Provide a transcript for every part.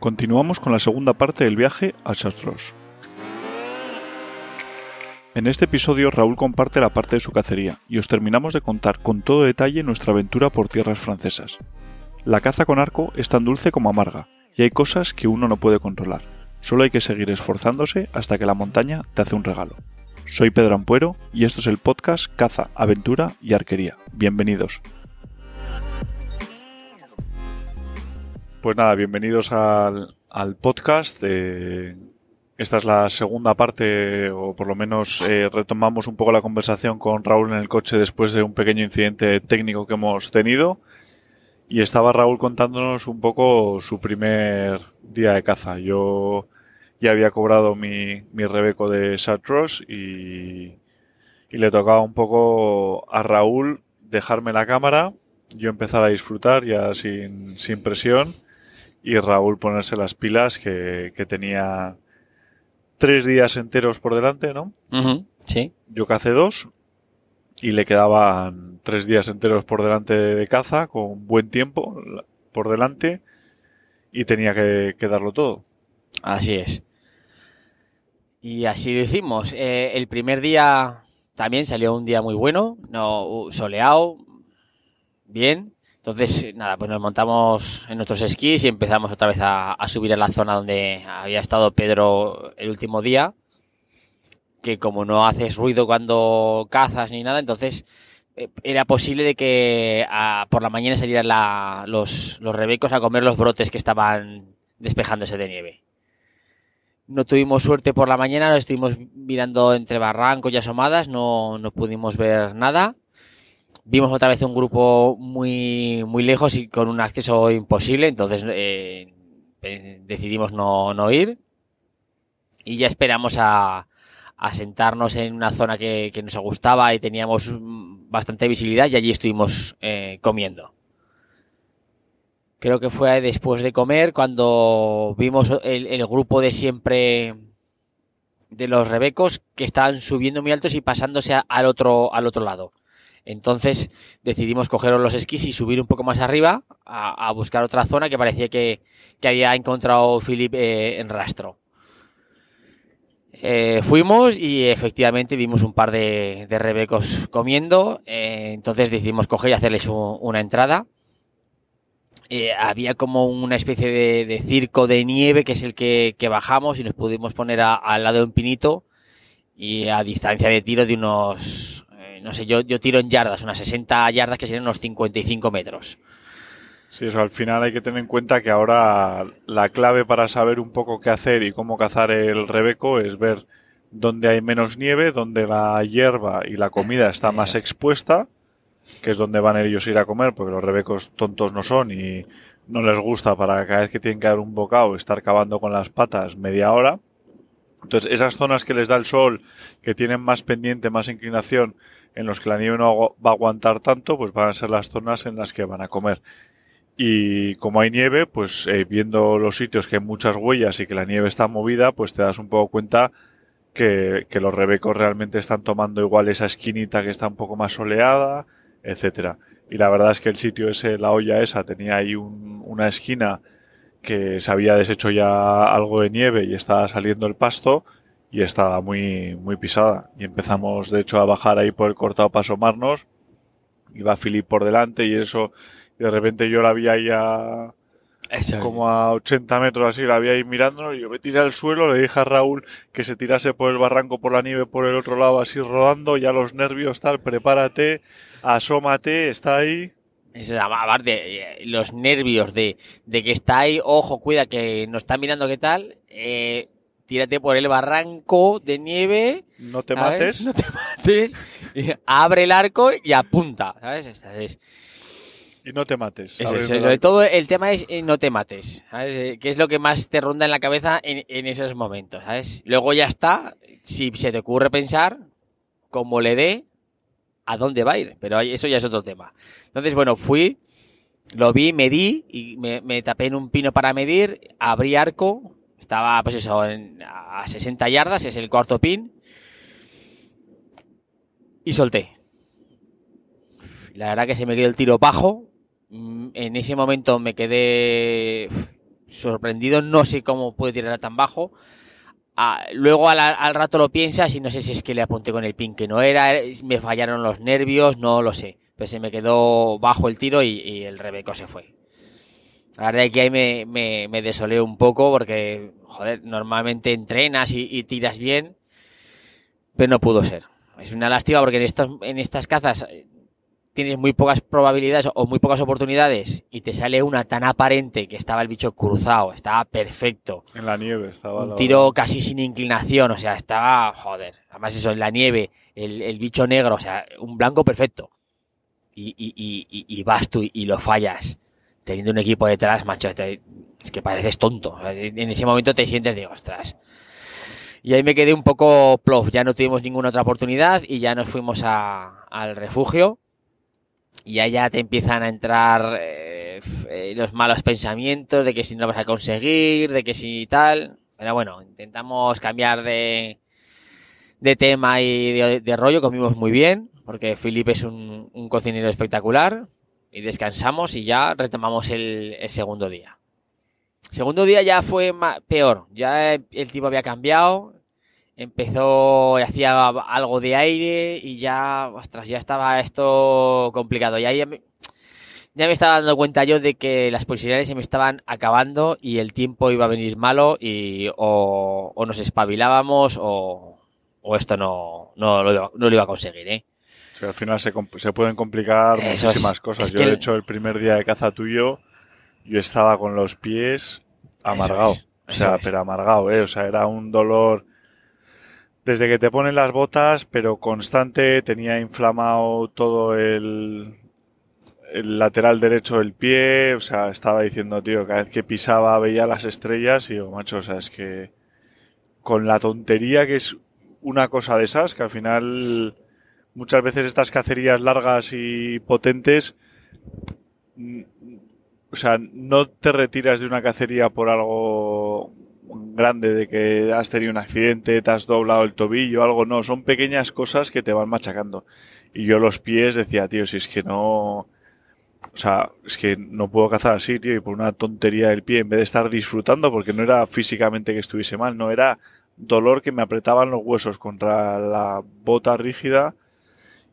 Continuamos con la segunda parte del viaje a Chartreuse. En este episodio Raúl comparte la parte de su cacería y os terminamos de contar con todo detalle nuestra aventura por tierras francesas. La caza con arco es tan dulce como amarga y hay cosas que uno no puede controlar. Solo hay que seguir esforzándose hasta que la montaña te hace un regalo. Soy Pedro Ampuero y esto es el podcast Caza, Aventura y Arquería. Bienvenidos. Pues nada, bienvenidos al, al podcast. eh, esta es la segunda parte, o por lo menos eh, retomamos un poco la conversación con Raúl en el coche después de un pequeño incidente técnico que hemos tenido. Y estaba Raúl contándonos un poco su primer día de caza. Yo ya había cobrado mi, mi rebeco de Chartreuse y, y le tocaba un poco a Raúl dejarme la cámara, yo empezar a disfrutar ya sin, sin presión y Raúl ponerse las pilas que, que tenía tres días enteros por delante, ¿no? Sí. Yo cacé dos y le quedaban tres días enteros por delante de caza con buen tiempo por delante y tenía que, que darlo todo. Así es. Y así lo hicimos. Eh, el primer día también salió un día muy bueno, no uh, soleado, bien. Entonces, nada, pues nos montamos en nuestros esquís y empezamos otra vez a, a subir a la zona donde había estado Pedro el último día. Que como no haces ruido cuando cazas ni nada, entonces eh, era posible de que ah, por la mañana salieran la- los, los rebecos a comer los brotes que estaban despejándose de nieve. No tuvimos suerte por la mañana, lo estuvimos mirando entre barrancos y asomadas, no, no pudimos ver nada. Vimos otra vez un grupo muy, muy lejos y con un acceso imposible, entonces eh, eh, decidimos no, no ir. Y ya esperamos a, sentarnos en una zona que, nos gustaba y teníamos bastante visibilidad y allí estuvimos eh, comiendo. Creo que fue después de comer cuando vimos el, grupo de siempre de los rebecos que estaban subiendo muy altos y pasándose al otro, al otro lado. Entonces decidimos coger los esquís y subir un poco más arriba a, buscar otra zona que parecía que, que había encontrado Philip eh, en rastro. Eh, fuimos y efectivamente vimos un par de, rebecos comiendo. eh, entonces decidimos coger y hacerles un- una entrada. Había como una especie de, circo de nieve que es el que, bajamos y nos pudimos poner al lado de un pinito y a distancia de tiro de unos, no sé, yo, yo tiro en yardas, unas 60 yardas que serían unos 55 metros. Sí, eso al final hay que tener en cuenta que ahora la clave para saber un poco qué hacer y cómo cazar el rebeco es ver dónde hay menos nieve, dónde la hierba y la comida está más expuesta, que es donde van ellos a ir a comer, porque los rebecos tontos no son y no les gusta para cada vez que tienen que dar un bocado estar cavando con las patas media hora. Entonces, esas zonas que les da el sol, que tienen más pendiente, más inclinación, en los que la nieve no va a aguantar tanto, pues van a ser las zonas en las que van a comer. Y como hay nieve, pues eh, viendo los sitios que hay muchas huellas y que la nieve está movida, pues te das un poco cuenta que, que los rebecos realmente están tomando igual esa esquinita que está un poco más soleada, etcétera. Y la verdad es que el sitio ese, la olla esa, tenía ahí un- una esquina que se había deshecho ya algo de nieve y estaba saliendo el pasto y estaba muy, muy pisada. Y empezamos, de hecho, a bajar ahí por el cortado para asomarnos. Iba Philip por delante y eso, y de repente yo la vi ahí a, como a 80 metros así, la vi ahí mirándonos y yo me tiré al suelo, le dije a Raúl que se tirase por el barranco, por la nieve, por el otro lado, así rodando, ya los nervios, tal, prepárate, asómate, está ahí. Es, aparte, eh, los nervios de, de que está ahí, ojo, cuida que nos está mirando qué tal, eh, tírate por el barranco de nieve. No te ¿sabes? mates. No te mates. y abre el arco y apunta, ¿sabes? Esta es- Y no te mates. Eso, Abre es, el sobre todo el tema es eh, no te mates, ¿sabes? Eh, Que es lo que más te ronda en la cabeza en, en esos momentos, ¿sabes? Luego ya está, si se te ocurre pensar, como le dé, a dónde va a ir, pero eso ya es otro tema. Entonces, bueno, fui, lo vi, medí y me, me tapé en un pino para medir, abrí arco, estaba pues eso, a 60 yardas, es el cuarto pin, y solté. La verdad que se me quedó el tiro bajo. Mm, En ese momento me quedé sorprendido, no sé cómo puede tirar tan bajo. Ah, luego al, rato lo piensas y no sé si es que le apunté con el pin que no era, me fallaron los nervios, no lo sé. Pero se me quedó bajo el tiro y, el Rebeco se fue. La verdad es que ahí me, me, un poco porque, joder, normalmente entrenas y, y, tiras bien, pero no pudo ser. Es una lástima porque en, estos, en estas cazas tienes muy pocas probabilidades o muy pocas oportunidades y te sale una tan aparente que estaba el bicho cruzado, estaba perfecto. En la nieve estaba. Un tiro casi sin inclinación, o sea, estaba, joder, además eso, en la nieve, el, el bicho negro, o sea, un blanco perfecto. Y, y, y, y vas tú y lo fallas teniendo un equipo detrás, macho, este, es que pareces tonto. En ese momento te sientes de ostras. Y ahí me quedé un poco plof, ya no tuvimos ninguna otra oportunidad y ya nos fuimos a, al refugio. Y allá te empiezan a entrar eh, los malos pensamientos de que si no lo vas a conseguir, de que si tal. Pero bueno, intentamos cambiar de, de tema y de, rollo, comimos muy bien, porque Felipe es un, cocinero espectacular y descansamos y ya retomamos el, segundo día. Segundo día ya fue peor, ya el tipo había cambiado, empezó, hacía algo de aire y ya, ostras, ya estaba esto complicado. Ya, me, ya me estaba dando cuenta yo de que las posibilidades se me estaban acabando y el tiempo iba a venir malo y o, o nos espabilábamos o, o esto no, no, no, lo iba a conseguir, ¿eh? O sea, al final se, se pueden complicar Eso muchísimas es- cosas. es yo, de hecho, el primer día de caza tuyo, yo estaba con los pies amargado. es, o sea, pero amargado, ¿eh? O sea, era un dolor desde que te ponen las botas, pero constante. Tenía inflamado todo el, el lateral derecho del pie. O sea, estaba diciendo, tío, cada vez que pisaba veía las estrellas y digo, macho, o sea, es que con la tontería que es una cosa de esas, que al final muchas veces estas cacerías largas y potentes, mm, o sea, no te retiras de una cacería por algo grande, de que has tenido un accidente, te has doblado el tobillo, algo, no, son pequeñas cosas que te van machacando. Y yo los pies decía, tío, si es que no, o sea, es que no puedo cazar así, tío, y por una tontería del pie, en vez de estar disfrutando, porque no era físicamente que estuviese mal, no era dolor que me apretaban los huesos contra la bota rígida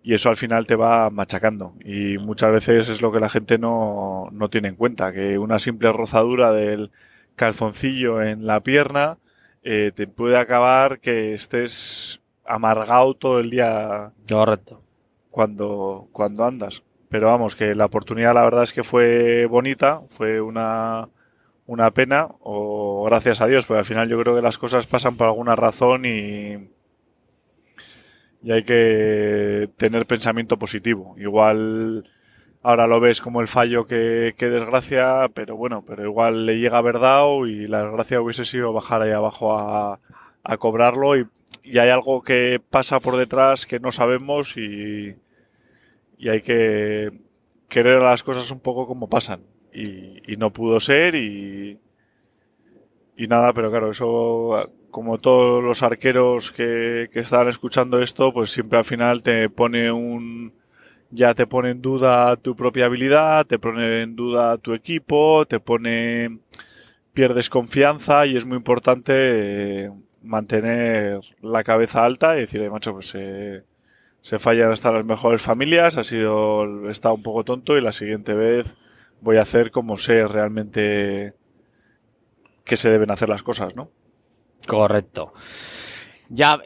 y eso al final te va machacando. Y muchas veces es lo que la gente no, no tiene en cuenta, que una simple rozadura del calzoncillo en la pierna eh, te puede acabar que estés amargado todo el día Correcto. cuando, cuando andas. Pero vamos, que la oportunidad la verdad es que fue bonita, fue una, una pena, o gracias a Dios, porque al final yo creo que las cosas pasan por alguna razón y, y hay que tener pensamiento positivo. Igual ahora lo ves como el fallo que, desgracia, pero bueno, pero igual le llega a haber dado y la desgracia hubiese sido bajar ahí abajo a, cobrarlo y, y hay algo que pasa por detrás que no sabemos y, y hay que querer las cosas un poco como pasan. Y, y no pudo ser y, y nada, pero claro, eso como todos los arqueros que, que están escuchando esto, pues siempre al final te pone un... ya te pone en duda tu propia habilidad, te pone en duda tu equipo, te pone... pierdes confianza y es muy importante eh, mantener la cabeza alta y decir, "Eh, macho, pues eh, se fallan hasta las mejores familias, ha sido, estado un poco tonto y la siguiente vez voy a hacer como sé realmente que se deben hacer las cosas, ¿no? Correcto. Ya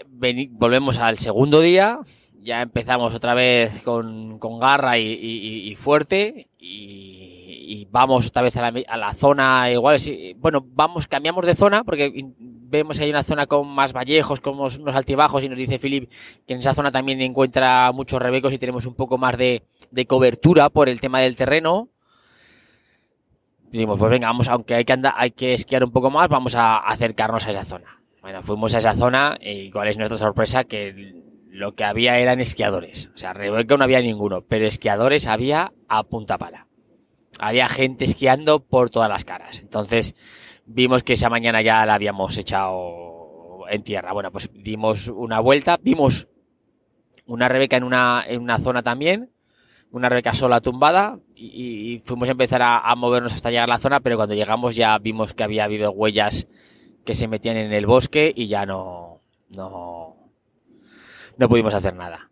volvemos al segundo día. Ya empezamos otra vez con, con garra y, fuerte. Y, vamos otra vez a la, zona igual. bueno, vamos, cambiamos de zona porque vemos que hay una zona con más vallejos, con unos, altibajos. Y nos dice Philip que en esa zona también encuentra muchos rebecos y tenemos un poco más de, cobertura por el tema del terreno. Dijimos, pues venga, vamos, aunque hay que andar, hay que esquiar un poco más, vamos a acercarnos a esa zona. Bueno, fuimos a esa zona y cuál es nuestra sorpresa que lo que había eran esquiadores. O sea, Rebeca no había ninguno, pero esquiadores había a punta pala. Había gente esquiando por todas las caras. Entonces, vimos que esa mañana ya la habíamos echado en tierra. Bueno, pues dimos una vuelta, vimos una Rebeca en una, en una zona también, una Rebeca sola tumbada, y, fuimos a empezar a, a movernos hasta llegar a la zona, pero cuando llegamos ya vimos que había habido huellas que se metían en el bosque y ya no, no, no pudimos hacer nada.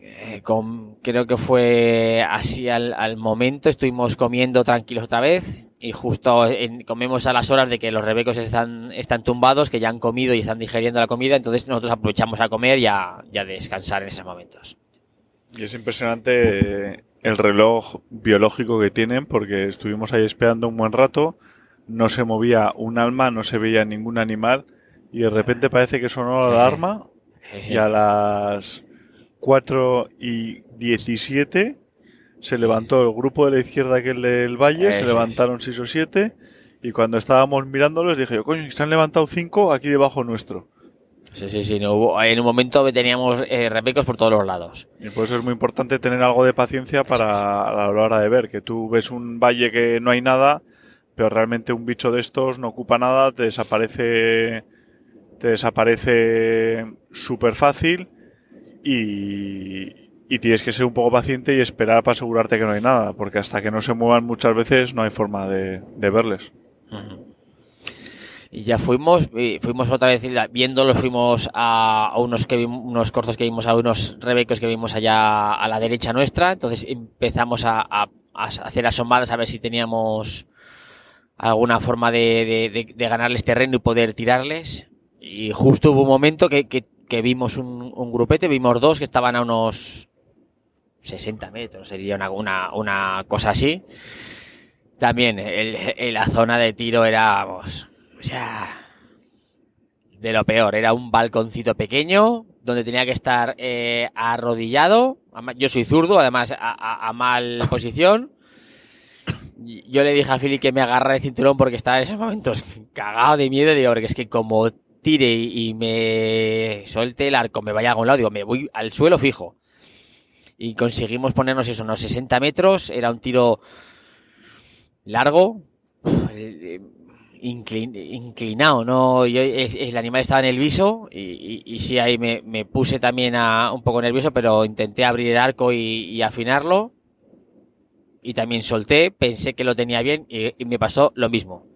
Eh, con- creo que fue así al, al momento, estuvimos comiendo tranquilos otra vez y justo en- comemos a las horas de que los rebecos están, están tumbados, que ya han comido y están digiriendo la comida, entonces nosotros aprovechamos a comer y a, y a descansar en esos momentos. Y es impresionante eh, el reloj biológico que tienen porque estuvimos ahí esperando un buen rato, no se movía un alma, no se veía ningún animal y de repente parece que sonó la alarma. Y a las 4 y 17 se levantó el grupo de la izquierda aquel del valle, se levantaron 6 o 7 y cuando estábamos mirándolos dije yo, coño, se han levantado 5 aquí debajo nuestro. Sí, sí, sí, no hubo- en un momento teníamos eh, por todos los lados. Y por eso es muy importante tener algo de paciencia para a la hora de ver, que tú ves un valle que no hay nada, pero realmente un bicho de estos no ocupa nada, te desaparece te desaparece súper fácil y, tienes que ser un poco paciente y esperar para asegurarte que no hay nada, porque hasta que no se muevan muchas veces no hay forma de, verles. Y ya fuimos, fuimos otra vez viéndolos, fuimos a, unos que vim- unos cortos que vimos, a unos rebecos que vimos allá a la derecha nuestra. Entonces empezamos a, hacer asomadas a ver si teníamos alguna forma de ganarles terreno y poder tirarles. Y justo hubo un momento que, que- que vimos un, un grupete, vimos dos que estaban a unos 60 metros, sería una, una, una cosa así. También el- el- la zona de tiro era, vamos, o sea, de lo peor. Era un balconcito pequeño donde tenía que estar eh, arrodillado. Yo soy zurdo, además a, a- a mal posición. Yo le dije a Philly que me agarrara el cinturón porque estaba en esos momentos cagado de miedo. Digo, porque es que como tire y, me suelte el arco, me vaya a algún lado, digo, me voy al suelo fijo. Y conseguimos ponernos eso, unos 60 metros. Era un tiro largo, eh, inclin- inclinado, ¿no? El animal estaba en el viso y, sí, ahí me, puse también a, un poco nervioso, pero intenté abrir el arco y, afinarlo. Y también solté, pensé que lo tenía bien y, y me pasó lo mismo.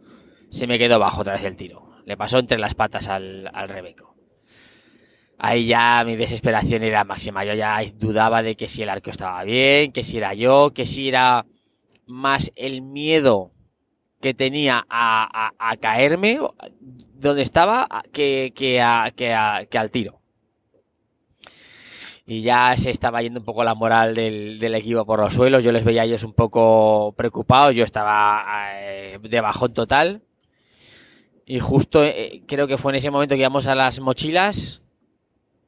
Se me quedó bajo vez el tiro. Le pasó entre las patas al, al Rebeco. Ahí ya mi desesperación era máxima. Yo ya dudaba de que si el arco estaba bien, que si era yo, que si era más el miedo que tenía a, a- a caerme donde estaba que, que, a- que que al tiro. Y ya se estaba yendo un poco la moral del, del equipo por los suelos. Yo les veía a ellos un poco preocupados. Yo estaba eh, de bajón total. Y justo eh, creo que fue en ese momento que íbamos a las mochilas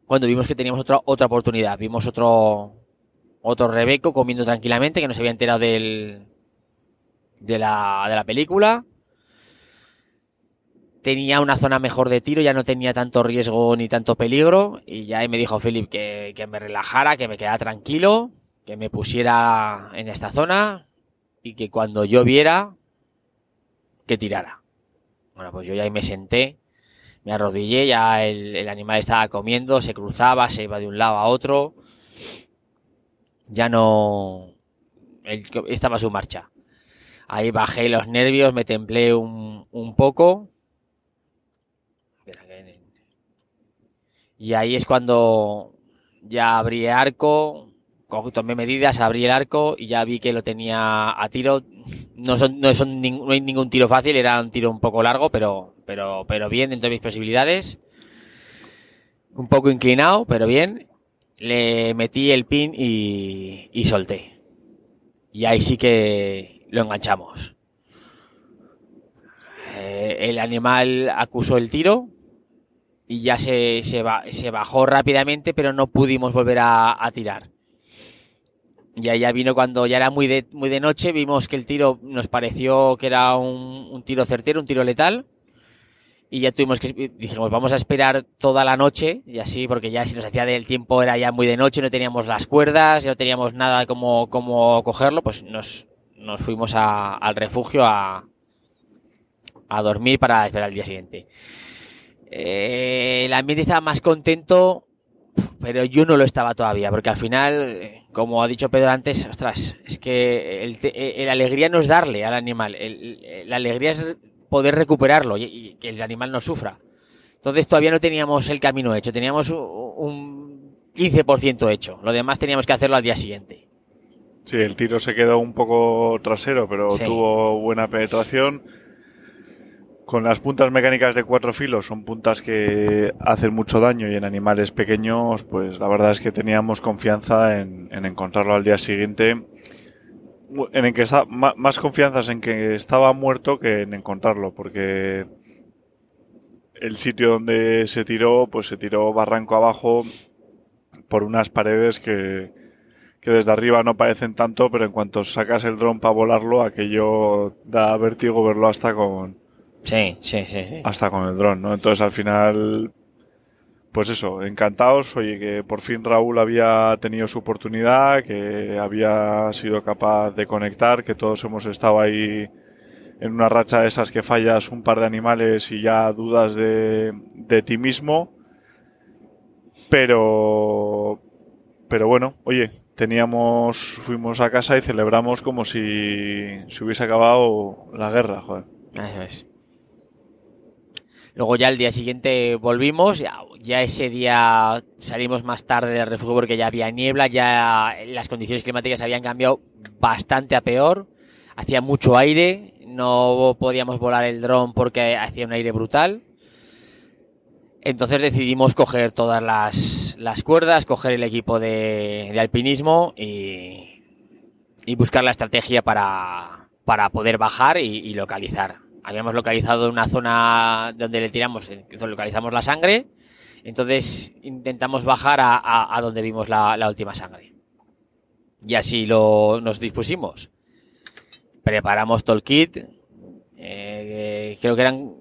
cuando vimos que teníamos otra, otra oportunidad. Vimos otro, otro Rebeco comiendo tranquilamente, que no se había enterado del, de, la, de la película. Tenía una zona mejor de tiro, ya no tenía tanto riesgo ni tanto peligro. Y ya ahí me dijo Philip que, que me relajara, que me quedara tranquilo, que me pusiera en esta zona y que cuando yo viera, que tirara. Bueno, pues yo ya ahí me senté, me arrodillé, ya el, animal estaba comiendo, se cruzaba, se iba de un lado a otro. Ya no... estaba su marcha. Ahí bajé los nervios, me templé un, un poco. Y ahí es cuando ya abrí arco, co- tomé medidas, abrí el arco y ya vi que lo tenía a tiro. No son, no son no hay ningún tiro fácil, era un tiro un poco largo, pero, pero, pero bien dentro de mis posibilidades. Un poco inclinado, pero bien. Le metí el pin y, y solté. Y ahí sí que lo enganchamos. Eh, el animal acusó el tiro y ya se, se, se bajó rápidamente, pero no pudimos volver a, a tirar. Y ahí ya vino cuando ya era muy de, muy de noche, vimos que el tiro nos pareció que era un, un tiro certero, un tiro letal. Y ya tuvimos que, dijimos, vamos a esperar toda la noche, y así, porque ya si nos hacía del tiempo era ya muy de noche, no teníamos las cuerdas, no teníamos nada como, como cogerlo, pues nos, nos fuimos a- al refugio a, a dormir para esperar el día siguiente. Eh, el ambiente estaba más contento pero yo no lo estaba todavía, porque al final, eh, como ha dicho Pedro antes, ostras, es que el, eh, la alegría no es darle al animal, la alegría es poder recuperarlo y, y que el animal no sufra. Entonces todavía no teníamos el camino hecho, teníamos un 15% hecho, lo demás teníamos que hacerlo al día siguiente. Sí, el tiro se quedó un poco trasero, pero Sí. tuvo buena penetración. Con las puntas mecánicas de cuatro filos, son puntas que hacen mucho daño y en animales pequeños, pues la verdad es que teníamos confianza en, en encontrarlo al día siguiente. En el que está, más confianzas en que estaba muerto que en encontrarlo, porque el sitio donde se tiró, pues se tiró barranco abajo por unas paredes que, que desde arriba no parecen tanto, pero en cuanto sacas el dron para volarlo, aquello da vértigo verlo hasta con, Sí, sí, sí. sí. hasta con el dron, ¿no? Entonces al final, pues eso, encantados, oye, que por fin Raúl había tenido su oportunidad, que había sido capaz de conectar, que todos hemos estado ahí en una racha de esas que fallas un par de animales y ya dudas de, de ti mismo. Pero, pero bueno, oye, teníamos, fuimos a casa y celebramos como si se hubiese acabado la guerra, joder. Eso es. Luego ya el día siguiente volvimos, ya, ese día salimos más tarde del refugio porque ya había niebla, ya las condiciones climáticas habían cambiado bastante a peor, hacía mucho aire, no podíamos volar el dron porque hacía un aire brutal. Entonces decidimos coger todas las, las cuerdas, coger el equipo de, alpinismo y, y buscar la estrategia para, para poder bajar y localizar. Habíamos localizado una zona donde le tiramos, localizamos la sangre, entonces intentamos bajar a, a- a donde vimos la, la última sangre. Y así lo, nos dispusimos. Preparamos todo el kit, eh, creo que eran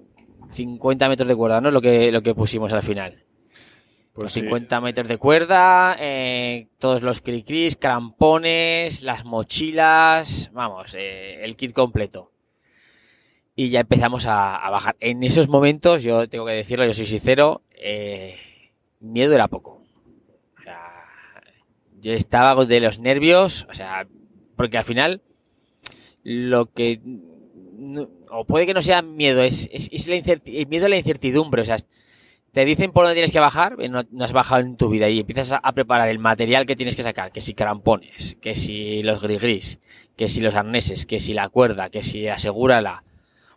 50 metros de cuerda, ¿no? Lo que, lo que pusimos al final. Pues Los sí. 50 metros de cuerda, eh, todos los cricris, crampones, las mochilas, vamos, eh, el kit completo. Y ya empezamos a, bajar. En esos momentos, yo tengo que decirlo, yo soy sincero, eh, miedo era poco. Yo estaba de los nervios, o sea, porque al final lo que o puede que no sea miedo, es, es, el miedo a la incertidumbre, o sea, te dicen por dónde tienes que bajar, eh, no, no has bajado en tu vida y empiezas a, preparar el material que tienes que sacar, que si crampones, que si los gris que si los arneses, que si la cuerda, que si asegúrala.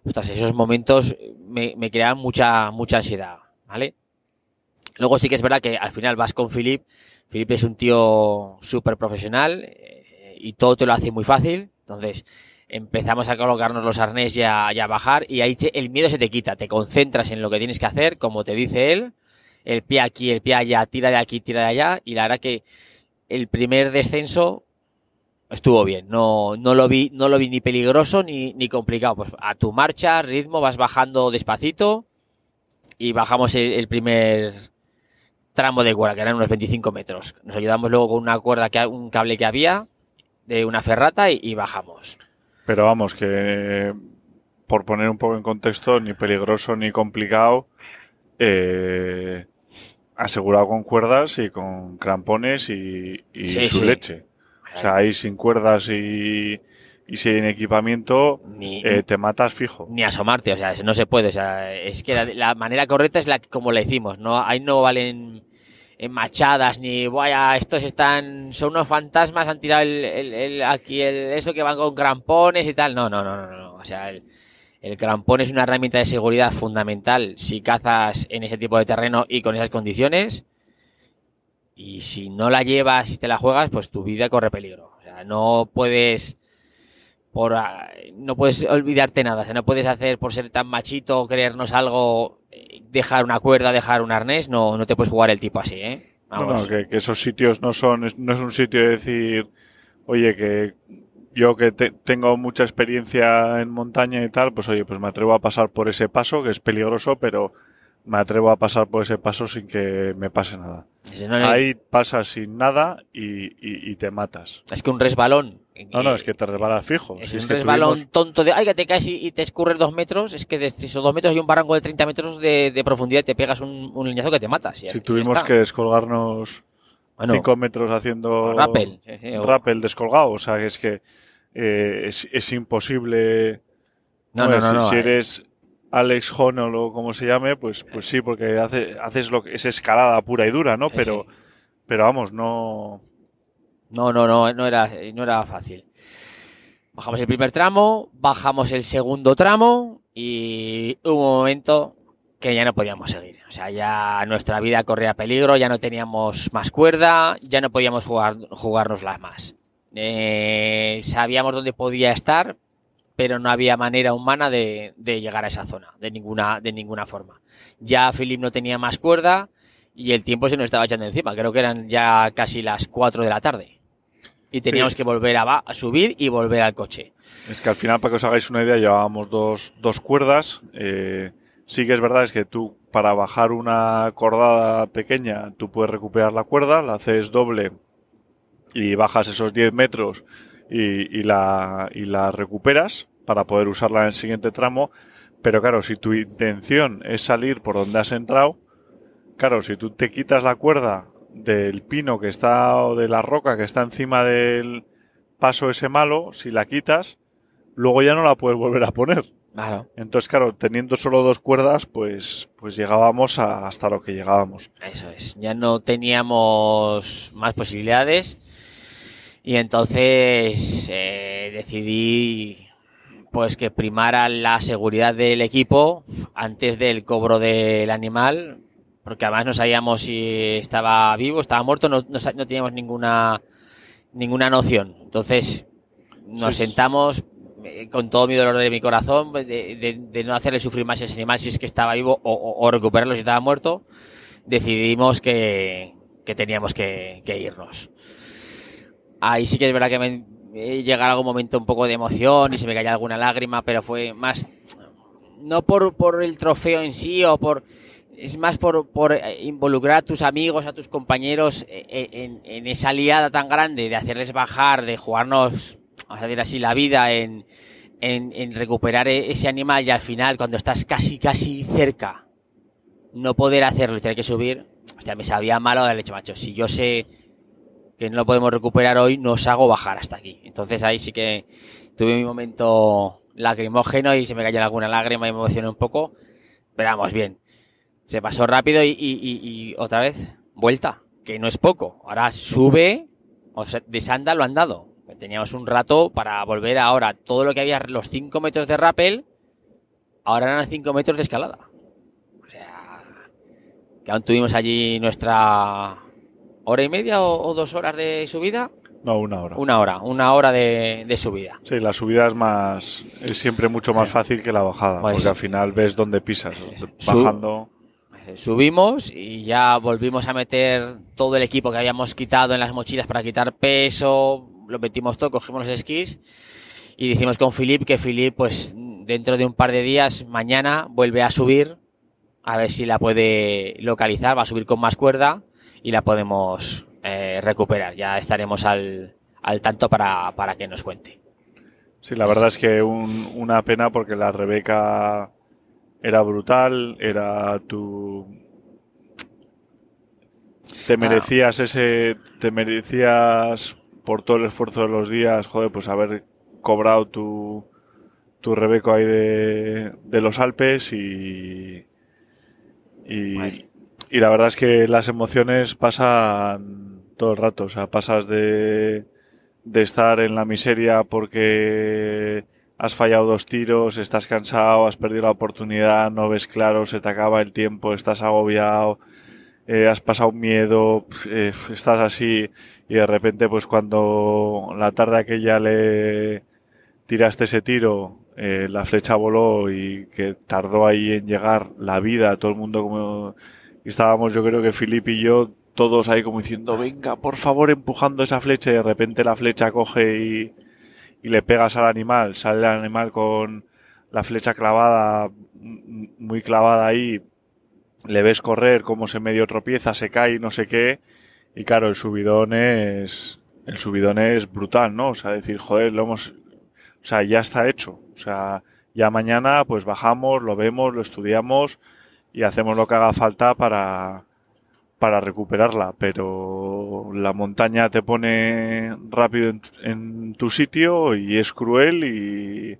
Ostras, esos momentos me, me creaban mucha, mucha ansiedad, ¿vale? Luego sí que es verdad que al final vas con Philip. Philip es un tío súper profesional eh, y todo te lo hace muy fácil. Entonces empezamos a colocarnos los arnés y a, y a bajar y ahí el miedo se te quita. Te concentras en lo que tienes que hacer, como te dice él. El pie aquí, el pie allá, tira de aquí, tira de allá. Y la verdad que el primer descenso estuvo bien. No, no lo vi, no lo vi ni peligroso ni, ni complicado. Pues a tu marcha, ritmo, vas bajando despacito y bajamos el, el primer tramo de cuerda, que eran unos 25 metros. Nos ayudamos luego con una cuerda, que, un cable que había de una ferrata y, y bajamos. Pero vamos, que por poner un poco en contexto, ni peligroso ni complicado, eh, asegurado con cuerdas y con crampones y, y Sí, su sí. leche. O sea, ahí sin cuerdas y, y sin equipamiento, Ni, eh, te matas fijo. ni asomarte, o sea, eso no se puede, o sea, es que la, la manera correcta es la que- como la hicimos, no, ahí no valen en machadas ni vaya, estos están, son unos fantasmas, han tirado el, el- el- aquí el, eso que van con crampones y tal, no, no, no, no, no, o sea, el, el crampón es una herramienta de seguridad fundamental si cazas en ese tipo de terreno y con esas condiciones. Y si no la llevas y te la juegas, pues tu vida corre peligro. O sea, no puedes por ah, no puedes olvidarte nada, o sea, no puedes hacer por ser tan machito, creernos algo, eh, dejar una cuerda, dejar un arnés, no, no te puedes jugar el tipo así, ¿eh? No, no, que, que esos sitios no son, no es un sitio de decir, oye, que yo que te- tengo mucha experiencia en montaña y tal, pues oye, pues me atrevo a pasar por ese paso, que es peligroso, pero me atrevo a pasar por ese paso sin que me pase nada. No- Ahí pasas sin nada y, y- y te matas. Es que un resbalón. No, no, eh, es que te resbalas fijo. Es Si un resbalón tuvimos- tonto de, ay, que te caes y, y te escurres dos metros, es que de esos dos metros y un barranco de 30 metros de, de profundidad y te pegas un, un leñazo que te matas. si tuvimos que descolgarnos Bueno, 5 metros haciendo rappel, sí, sí, o- rappel descolgado. O sea, que es que eh, es, es imposible. No, no, no, si, no, si eh. eres Alex Honnold o como se llame, pues, pues sí, porque hace- haces lo que es escalada pura y dura, ¿no? Pero, sí. pero vamos, no. No, no, no, no era, no era fácil. Bajamos el primer tramo, bajamos el segundo tramo y hubo un momento que ya no podíamos seguir. O sea, ya nuestra vida corría peligro, ya no teníamos más cuerda, ya no podíamos jugar, jugárnoslas más. Eh, sabíamos dónde podía estar, pero no había manera humana de, de llegar a esa zona, de ninguna, de ninguna forma. Ya Philip no tenía más cuerda y el tiempo se nos estaba echando encima. Creo que eran ya casi las 4 de la tarde. Y teníamos Sí. que volver a, a subir y volver al coche. Es que al final, para que os hagáis una idea, llevábamos dos, dos cuerdas. Eh, sí que es verdad, es que tú, para bajar una cordada pequeña, tú puedes recuperar la cuerda, la haces doble y bajas esos 10 metros y, y la, y la recuperas para poder usarla en el siguiente tramo. Pero claro, si tu intención es salir por donde has entrado, claro, si tú te quitas la cuerda del pino que está o de la roca que está encima del paso ese malo, si la quitas, luego ya no la puedes volver a poner. Claro. Entonces, claro, teniendo solo dos cuerdas, pues, pues llegábamos a- hasta lo que llegábamos. Eso es. Ya no teníamos más posibilidades. Y entonces eh, decidí pues que primara la seguridad del equipo antes del cobro del animal. Porque además no sabíamos si estaba vivo, estaba muerto, no, no teníamos ninguna, ninguna noción. Entonces nos Sí, sentamos eh, con todo mi dolor de mi corazón de, de- de no hacerle sufrir más a ese animal si es que estaba vivo o, o- o recuperarlo si estaba muerto. Decidimos que, que teníamos que, que irnos. Ahí sí que es verdad que me llegara algún momento un poco de emoción y se me caía alguna lágrima, pero fue más no por, por el trofeo en sí o por es más por, por eh, involucrar a tus amigos, a tus compañeros eh, eh, en, en esa liada tan grande de hacerles bajar, de jugarnos, vamos a decir así, la vida en, en, en recuperar e- ese animal y al final, cuando estás casi, casi cerca, no poder hacerlo y tener que subir, hostia, me sabía malo del hecho, macho. Si yo sé que no lo podemos recuperar hoy, no os hago bajar hasta aquí. Entonces ahí sí que tuve mi momento lacrimógeno y se me cayó alguna lágrima y me emocioné un poco. Pero vamos, bien. Se pasó rápido y, y- y- y otra vez, vuelta, que no es poco. Ahora sube, o sea, de sanda lo han dado. Teníamos un rato para volver ahora. Todo lo que había, los 5 metros de rappel, ahora eran 5 metros de escalada. O sea, que aún tuvimos allí nuestra hora y media o, o dos horas de subida. No, una hora. Una hora, una hora de, de subida. Sí, la subida es más, es siempre mucho más fácil que la bajada, Pues- porque al final ves dónde pisas. Bajando. Subimos y ya volvimos a meter todo el equipo que habíamos quitado en las mochilas para quitar peso, lo metimos todo, cogimos los esquís y decimos con Filip que Filip pues dentro de un par de días, mañana, vuelve a subir a ver si la puede localizar, va a subir con más cuerda y la podemos eh, recuperar. Ya estaremos al, al tanto para, para que nos cuente. Sí, la verdad es que un- una pena porque la Rebeca era brutal, era tu... Te merecías ese... Te merecías por todo el esfuerzo de los días, joder, pues haber cobrado tu, tu Rebeco ahí de, de los Alpes y... Y. y la verdad es que las emociones pasan todo el rato, o sea, pasas de de estar en la miseria porque has fallado dos tiros, estás cansado, has perdido la oportunidad, no ves claro, se te acaba el tiempo, estás agobiado, eh, has pasado miedo, eh, estás así y de repente pues cuando la tarde aquella le tiraste ese tiro, eh, la flecha voló y que tardó ahí en llegar la vida, todo el mundo como estábamos yo creo que Filip y yo todos ahí como diciendo venga por favor empujando esa flecha y de repente la flecha coge y, y le pegas al animal, sale el animal con la flecha clavada, muy clavada ahí, le ves correr como se medio tropieza, se cae y no sé qué, y claro, el subidón es, el subidón es brutal, ¿no? O sea, decir, joder, lo hemos, o sea, ya está hecho, o sea, ya mañana pues bajamos, lo vemos, lo estudiamos y hacemos lo que haga falta para, para recuperarla, pero la montaña te pone rápido en, en tu sitio y es cruel y,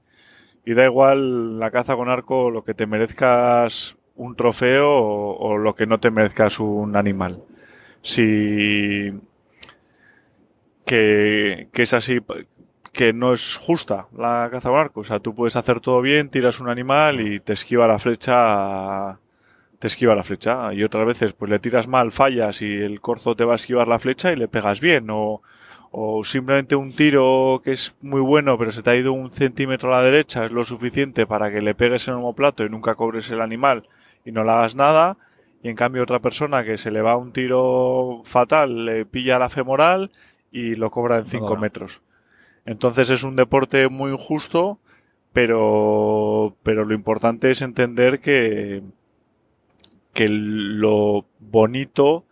da igual la caza con arco lo que te merezcas un trofeo o, o lo que no te merezcas un animal. Si que, que es así, que no es justa la caza con arco. O sea, tú puedes hacer todo bien, tiras un animal y te esquiva la flecha, te esquiva la flecha. Y otras veces, pues le tiras mal, fallas y el corzo te va a esquivar la flecha y le pegas bien. O, o simplemente un tiro que es muy bueno, pero se te ha ido un centímetro a la derecha, es lo suficiente para que le pegues en el homoplato y nunca cobres el animal y no le hagas nada. Y en cambio otra persona que se le va un tiro fatal, le pilla la femoral y lo cobra en 5 metros. Entonces es un deporte muy injusto, pero, pero lo importante es entender que, que lo bonito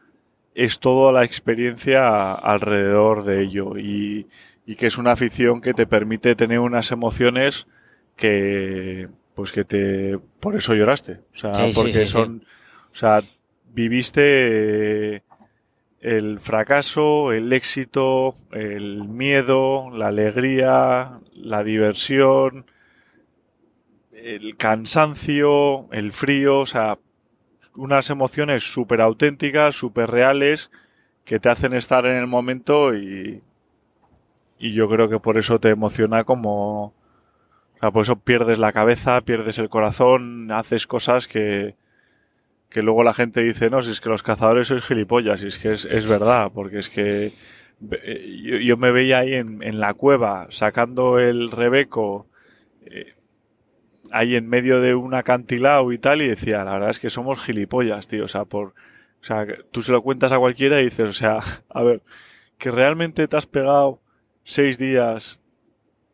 es toda la experiencia alrededor de ello y, y que es una afición que te permite tener unas emociones que, pues que te, por eso lloraste. O sea, Sí, porque sí, sí. son, o sea, viviste eh, el fracaso, el éxito, el miedo, la alegría, la diversión, el cansancio, el frío, o sea, unas emociones súper auténticas, súper reales, que te hacen estar en el momento y, y yo creo que por eso te emociona como, o sea, por eso pierdes la cabeza, pierdes el corazón, haces cosas que, que luego la gente dice, no, si es que los cazadores sois gilipollas, y es que es, es verdad, porque es que eh, yo, yo me veía ahí en, en la cueva sacando el rebeco eh, ahí en medio de un acantilado y tal, y decía, la verdad es que somos gilipollas, tío, o sea, por, o sea, tú se lo cuentas a cualquiera y dices, o sea, a ver, que realmente te has pegado seis días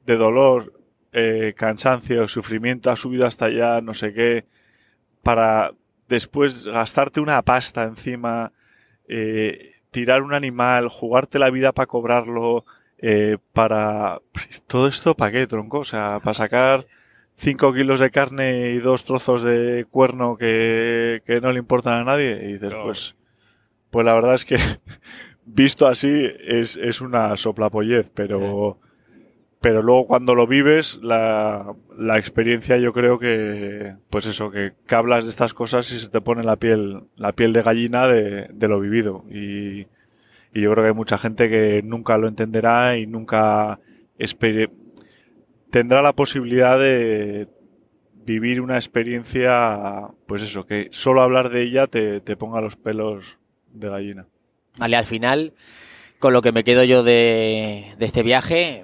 de dolor, eh, cansancio, sufrimiento, has subido hasta allá, no sé qué, para después gastarte una pasta encima, eh, tirar un animal, jugarte la vida para cobrarlo, eh, para... Todo esto, ¿para qué, tronco? O sea, para sacar 5 kilos de carne y dos trozos de cuerno que, que no le importan a nadie. Y dices, pues, pues la verdad es que visto así es, es una soplapollez, pero, pero luego cuando lo vives, la, la experiencia yo creo que, pues eso, que, que hablas de estas cosas y se te pone la piel, la piel de gallina de, de lo vivido. Y, y yo creo que hay mucha gente que nunca lo entenderá y nunca tendrá la posibilidad de vivir una experiencia, pues eso, que solo hablar de ella te, ponga los pelos de gallina. Vale, al final, con lo que me quedo yo de, este viaje,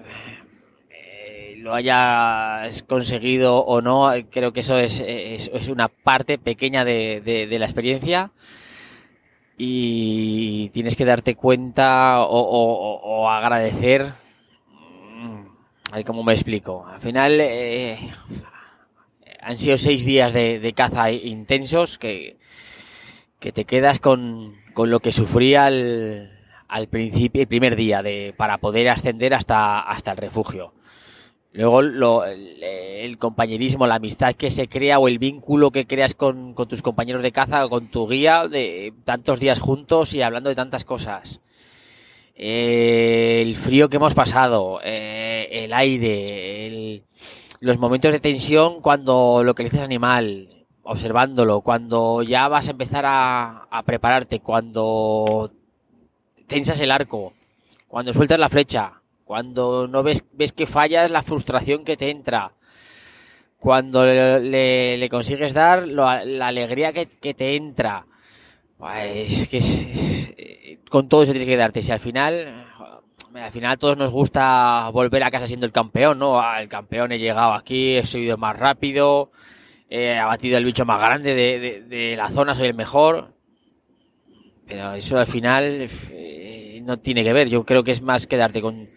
eh, lo hayas conseguido o no, creo que eso es, una parte pequeña de, la experiencia y tienes que darte cuenta o agradecer. Ver cómo me explico. Al final, eh, han sido seis días de, caza intensos que, que te quedas con, con lo que sufría al, al principio, el primer día de, para poder ascender hasta, hasta el refugio. Luego lo- el, el compañerismo, la amistad que se crea o el vínculo que creas con, con tus compañeros de caza o con tu guía de tantos días juntos y hablando de tantas cosas. El frío que hemos pasado, eh, el aire, el- los momentos de tensión cuando localizas animal, observándolo, cuando ya vas a empezar a, prepararte, cuando tensas el arco, cuando sueltas la flecha, cuando no ves, ves que fallas, la frustración que te entra, cuando le, le- le consigues dar lo- la alegría que, que te entra. Es que es- eh, con todo eso tienes que darte. Si al final, al final todos nos gusta volver a casa siendo el campeón, ¿no? Ah, El campeón he llegado aquí, he subido más rápido, he abatido el bicho más grande de, de- de la zona, soy el mejor. Pero eso al final eh, no tiene que ver. Yo creo que es más quedarte con,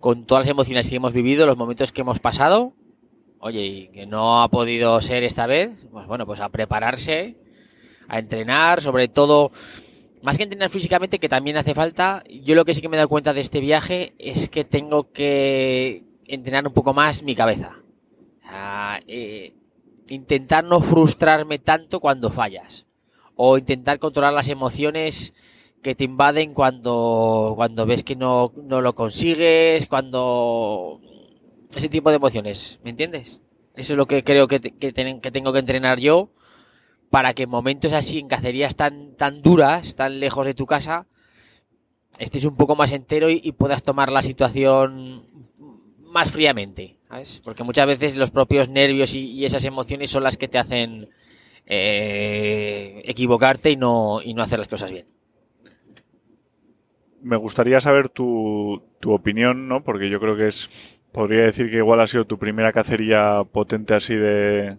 con todas las emociones que hemos vivido, los momentos que hemos pasado. Oye, y que no ha podido ser esta vez, pues bueno, pues a prepararse, a entrenar, sobre todo, más que entrenar físicamente, que también hace falta, yo lo que sí que me he dado cuenta de este viaje es que tengo que entrenar un poco más mi cabeza. Eh, intentar no frustrarme tanto cuando fallas. o intentar controlar las emociones que te invaden cuando, cuando ves que no, no lo consigues, cuando... Ese tipo de emociones, ¿me entiendes? Eso es lo que creo que, que, que tengo que entrenar yo para que en momentos así, en cacerías tan, tan duras, tan lejos de tu casa, estés un poco más entero y, puedas tomar la situación más fríamente, ¿sabes? Porque muchas veces los propios nervios y, esas emociones son las que te hacen eh, equivocarte y no, y no hacer las cosas bien. Me gustaría saber tu, tu opinión, ¿no? Porque yo creo que es, podría decir que igual ha sido tu primera cacería potente así de,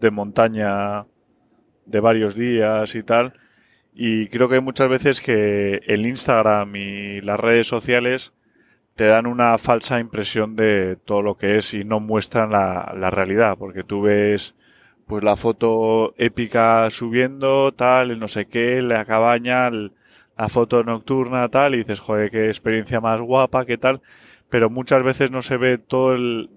de montaña de varios días y tal. Y creo que muchas veces que el Instagram y las redes sociales te dan una falsa impresión de todo lo que es y no muestran la, la realidad, porque tú ves pues la foto épica subiendo, tal, el no sé qué, la cabaña, la foto nocturna, tal, y dices, joder, qué experiencia más guapa, qué tal, pero muchas veces no se ve todo el,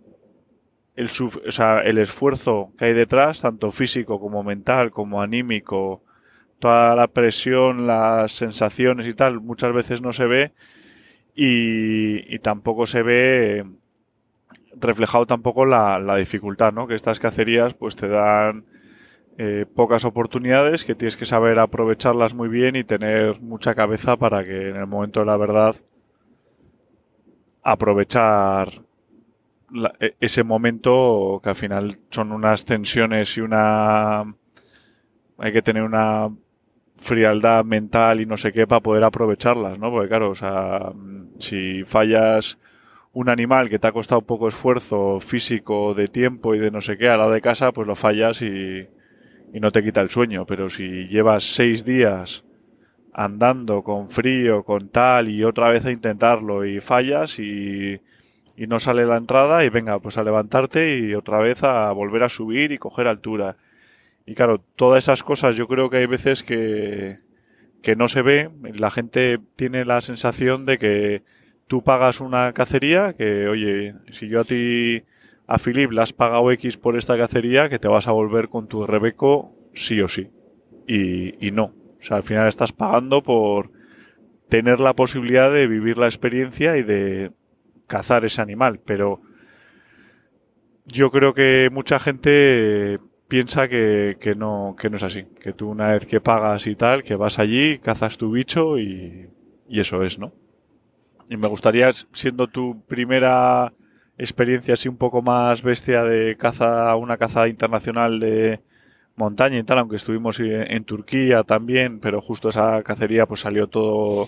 el, o sea, el esfuerzo que hay detrás, tanto físico como mental, como anímico, toda la presión, las sensaciones y tal, muchas veces no se ve y, y tampoco se ve reflejado tampoco la, la, dificultad, ¿no? Que estas cacerías pues te dan eh, pocas oportunidades, que tienes que saber aprovecharlas muy bien y tener mucha cabeza para que en el momento de la verdad aprovechar e, ese momento que al final son unas tensiones y una hay que tener una frialdad mental y no sé qué para poder aprovecharlas, ¿no? Porque claro, o sea, si fallas un animal que te ha costado poco esfuerzo físico, de tiempo y de no sé qué a la de casa, pues lo fallas y, y no te quita el sueño. Pero si llevas seis días andando con frío, con tal y otra vez a intentarlo y fallas y y no sale la entrada y venga, pues a levantarte y otra vez a volver a subir y coger altura. Y claro, todas esas cosas yo creo que hay veces que, que no se ve, la gente tiene la sensación de que tú pagas una cacería, que oye, si yo a ti, a Filip, le has pagado X por esta cacería, que te vas a volver con tu Rebeco sí o sí. Y, y no. O sea, al final estás pagando por tener la posibilidad de vivir la experiencia y de, cazar ese animal, pero yo creo que mucha gente piensa que, que, no, que no es así, que tú una vez que pagas y tal, que vas allí, cazas tu bicho y, y eso es, ¿no? Y me gustaría, siendo tu primera experiencia así un poco más bestia de caza, una caza internacional de montaña y tal, aunque estuvimos en Turquía también, pero justo esa cacería pues salió todo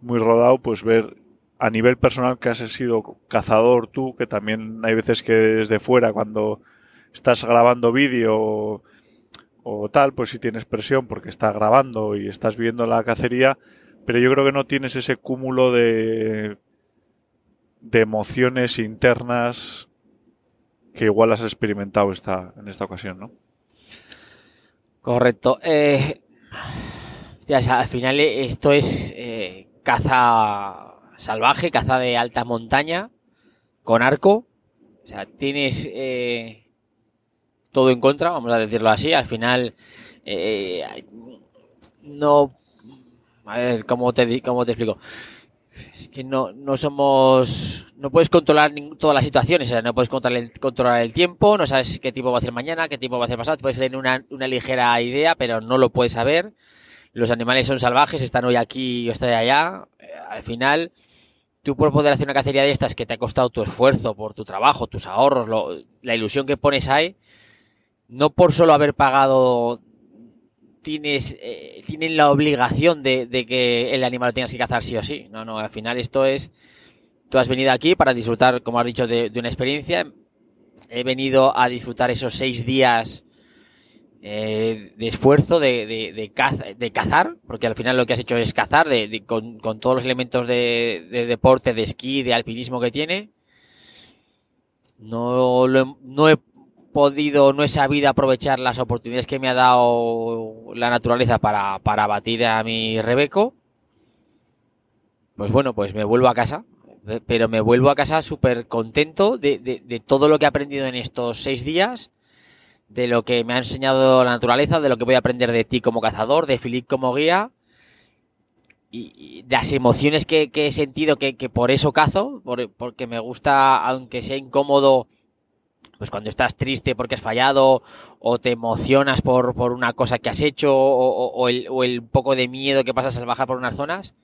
muy rodado, pues ver a nivel personal que has sido cazador tú, que también hay veces que desde fuera cuando estás grabando vídeo o, tal, pues si tienes presión porque estás grabando y estás viendo la cacería, pero yo creo que no tienes ese cúmulo de de emociones internas que igual has experimentado esta, en esta ocasión, ¿no? Correcto. Eh, al final esto es eh, caza salvaje, caza de alta montaña, con arco. O sea, tienes eh, todo en contra, vamos a decirlo así. Al final, eh, no. A ver, ¿cómo te, cómo te explico? Es que no, no somos. No puedes controlar todas las situaciones. O sea, no puedes controlar el, controlar el tiempo, no sabes qué tipo va a hacer mañana, qué tipo va a hacer pasado. Puedes tener una, una ligera idea, pero no lo puedes saber. Los animales son salvajes, están hoy aquí o están allá. Eh, al final, tú por poder hacer una cacería de estas que te ha costado tu esfuerzo, por tu trabajo, tus ahorros, la ilusión que pones ahí, no por solo haber pagado tienes eh, tienen la obligación de, que el animal lo tengas que cazar sí o sí. No, no, al final esto es, tú has venido aquí para disfrutar, como has dicho, de una experiencia. He venido a disfrutar esos seis días eh, de esfuerzo de, de, de, cazar, porque al final lo que has hecho es cazar de, con, todos los elementos de, deporte, de esquí, de alpinismo que tiene. No, no he podido, no he sabido aprovechar las oportunidades que me ha dado la naturaleza para, para batir a mi Rebeco. Pues bueno, pues me vuelvo a casa. Pero me vuelvo a casa súper contento de, de todo lo que he aprendido en estos seis días de lo que me ha enseñado la naturaleza, de lo que voy a aprender de ti como cazador, de Philip como guía y, de las emociones que, he sentido que, por eso cazo, porque me gusta, aunque sea incómodo, pues cuando estás triste porque has fallado o te emocionas por, una cosa que has hecho o, el, poco de miedo que pasas al bajar por unas zonas,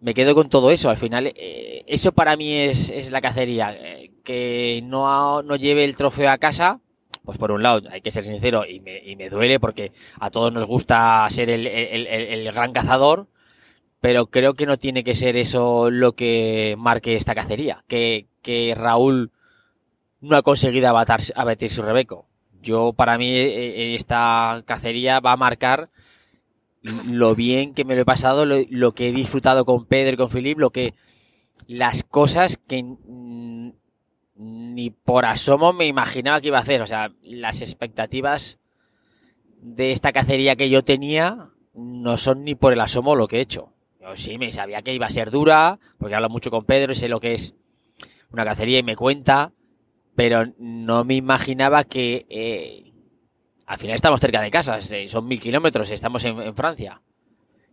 me quedo con todo eso. Al final, eh, eso para mí es, la cacería. Eh, que no, no lleve el trofeo a casa, pues por un lado, hay que ser sincero y me, y me duele porque a todos nos gusta ser el, gran cazador, pero creo que no tiene que ser eso lo que marque esta cacería. Que, que Raúl no ha conseguido abatir su Rebeco. Yo, para mí, e, e, esta cacería va a marcar lo bien que me lo he pasado, lo, lo que he disfrutado con Pedro y con Filip, lo que, las cosas que ni por asomo me imaginaba que iba a hacer. O sea, las expectativas de esta cacería que yo tenía no son ni por el asomo lo que he hecho. Yo sí me sabía que iba a ser dura, porque hablo mucho con Pedro y sé lo que es una cacería y me cuenta, pero no me imaginaba que eh, al final estamos cerca de casa, son mil kilómetros, estamos en Francia.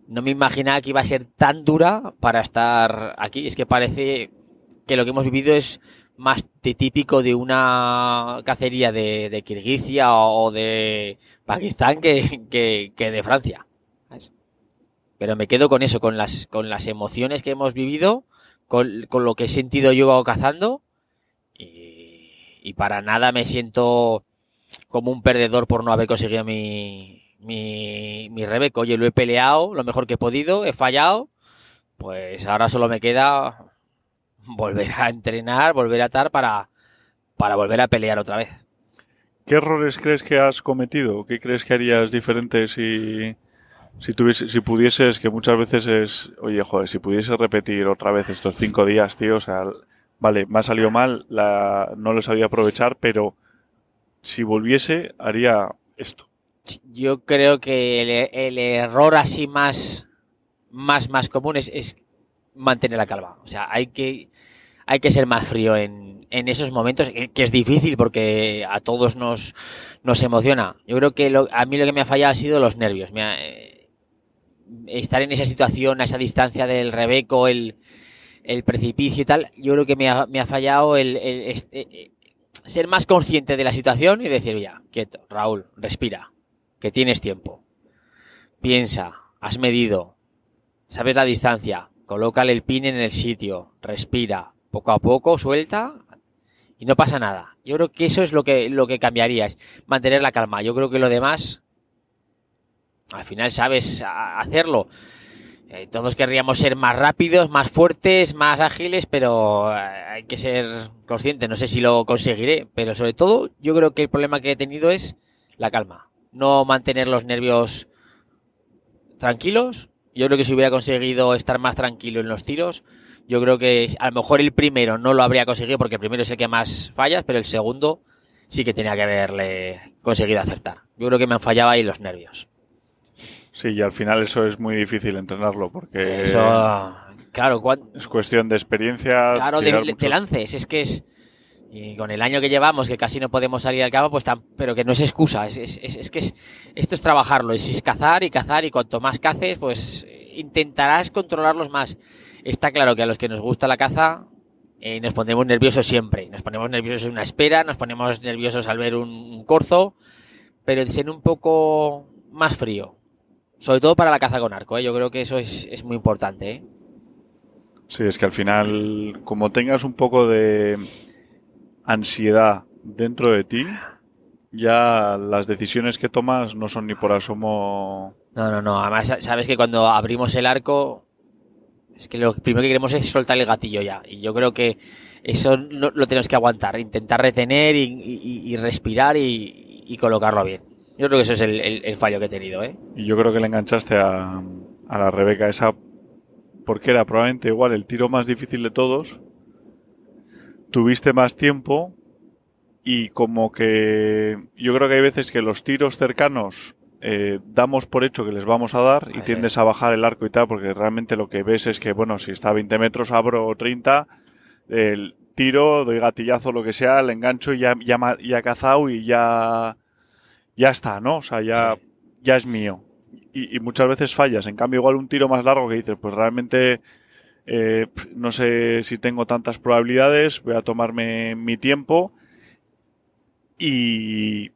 No me imaginaba que iba a ser tan dura para estar aquí. Es que parece que lo que hemos vivido es más típico de una cacería de, de Kirguisia o de Pakistán que, de Francia. Pero me quedo con eso, con las, con las emociones que hemos vivido, con, lo que he sentido yo cazando. Y, para nada me siento como un perdedor por no haber conseguido mi, mi, mi Rebeco. Oye, lo he peleado lo mejor que he podido, he fallado. Pues ahora solo me queda volver a entrenar, volver a atar para, para volver a pelear otra vez. ¿Qué errores crees que has cometido? ¿Qué crees que harías diferente si, si, si pudieses, que muchas veces es, oye, joder, si pudiese repetir otra vez estos cinco días, tío, o sea, vale, me ha salido mal, la, no lo sabía aprovechar, pero si volviese, haría esto. Yo creo que el, error así más, más, más común es, es mantener la calma. O sea, hay que, hay que ser más frío en, en esos momentos, que es difícil porque a todos nos, nos emociona. Yo creo que a mí lo que me ha fallado ha sido los nervios. Eh, estar en esa situación, a esa distancia del Rebeco, el, el precipicio y tal, yo creo que me ha, me ha fallado el, eh, ser más consciente de la situación y decir, ya, quieto, Raúl, respira, que tienes tiempo. Piensa, has medido, sabes la distancia, colócale el pin en el sitio, respira, poco a poco, suelta y no pasa nada. Yo creo que eso es lo que, lo que cambiaría, es mantener la calma. Yo creo que lo demás, al final sabes hacerlo. Eh, todos querríamos ser más rápidos, más fuertes, más ágiles, pero eh, hay que ser consciente. No sé si lo conseguiré, pero sobre todo yo creo que el problema que he tenido es la calma. No mantener los nervios tranquilos, yo creo que si hubiera conseguido estar más tranquilo en los tiros, yo creo que a lo mejor el primero no lo habría conseguido porque el primero es el que más fallas, pero el segundo sí que tenía que haberle conseguido acertar. Yo creo que me han fallado ahí los nervios. Sí, y al final eso es muy difícil entrenarlo porque eso, claro, es cuestión de experiencia. Claro, de, lances, es que es y con el año que llevamos, que casi no podemos salir al campo, pues tan, pero que no es excusa, es, es, es, que es, esto es trabajarlo, es, cazar y cazar y cuanto más caces, pues intentarás controlarlos más. Está claro que a los que nos gusta la caza eh, nos ponemos nerviosos siempre, nos ponemos nerviosos en una espera, nos ponemos nerviosos al ver un, corzo, pero ser un poco más frío, sobre todo para la caza con arco, ¿eh? yo creo que eso es, es muy importante. ¿eh? Sí, es que al final, como tengas un poco de ansiedad dentro de ti, ya las decisiones que tomas no son ni por asomo. No, no, no. Además, sabes que cuando abrimos el arco, es que lo primero que queremos es soltar el gatillo ya. Y yo creo que eso lo tenemos que aguantar, intentar retener y, respirar y, colocarlo bien. Yo creo que eso es el, fallo que he tenido, ¿eh? Y yo creo que le enganchaste a, a la Rebeca esa porque era probablemente igual el tiro más difícil de todos tuviste más tiempo y como que yo creo que hay veces que los tiros cercanos eh, damos por hecho que les vamos a dar y tiendes a bajar el arco y tal, porque realmente lo que ves es que, bueno, si está a 20 metros, abro 30, el tiro, doy gatillazo, lo que sea, le engancho y ya, ya, ya cazado y ya, ya está, ¿no? O sea, ya, ya es mío. Y, y muchas veces fallas. En cambio, igual un tiro más largo que dices, pues realmente eh, no sé si tengo tantas probabilidades, voy a tomarme mi tiempo y,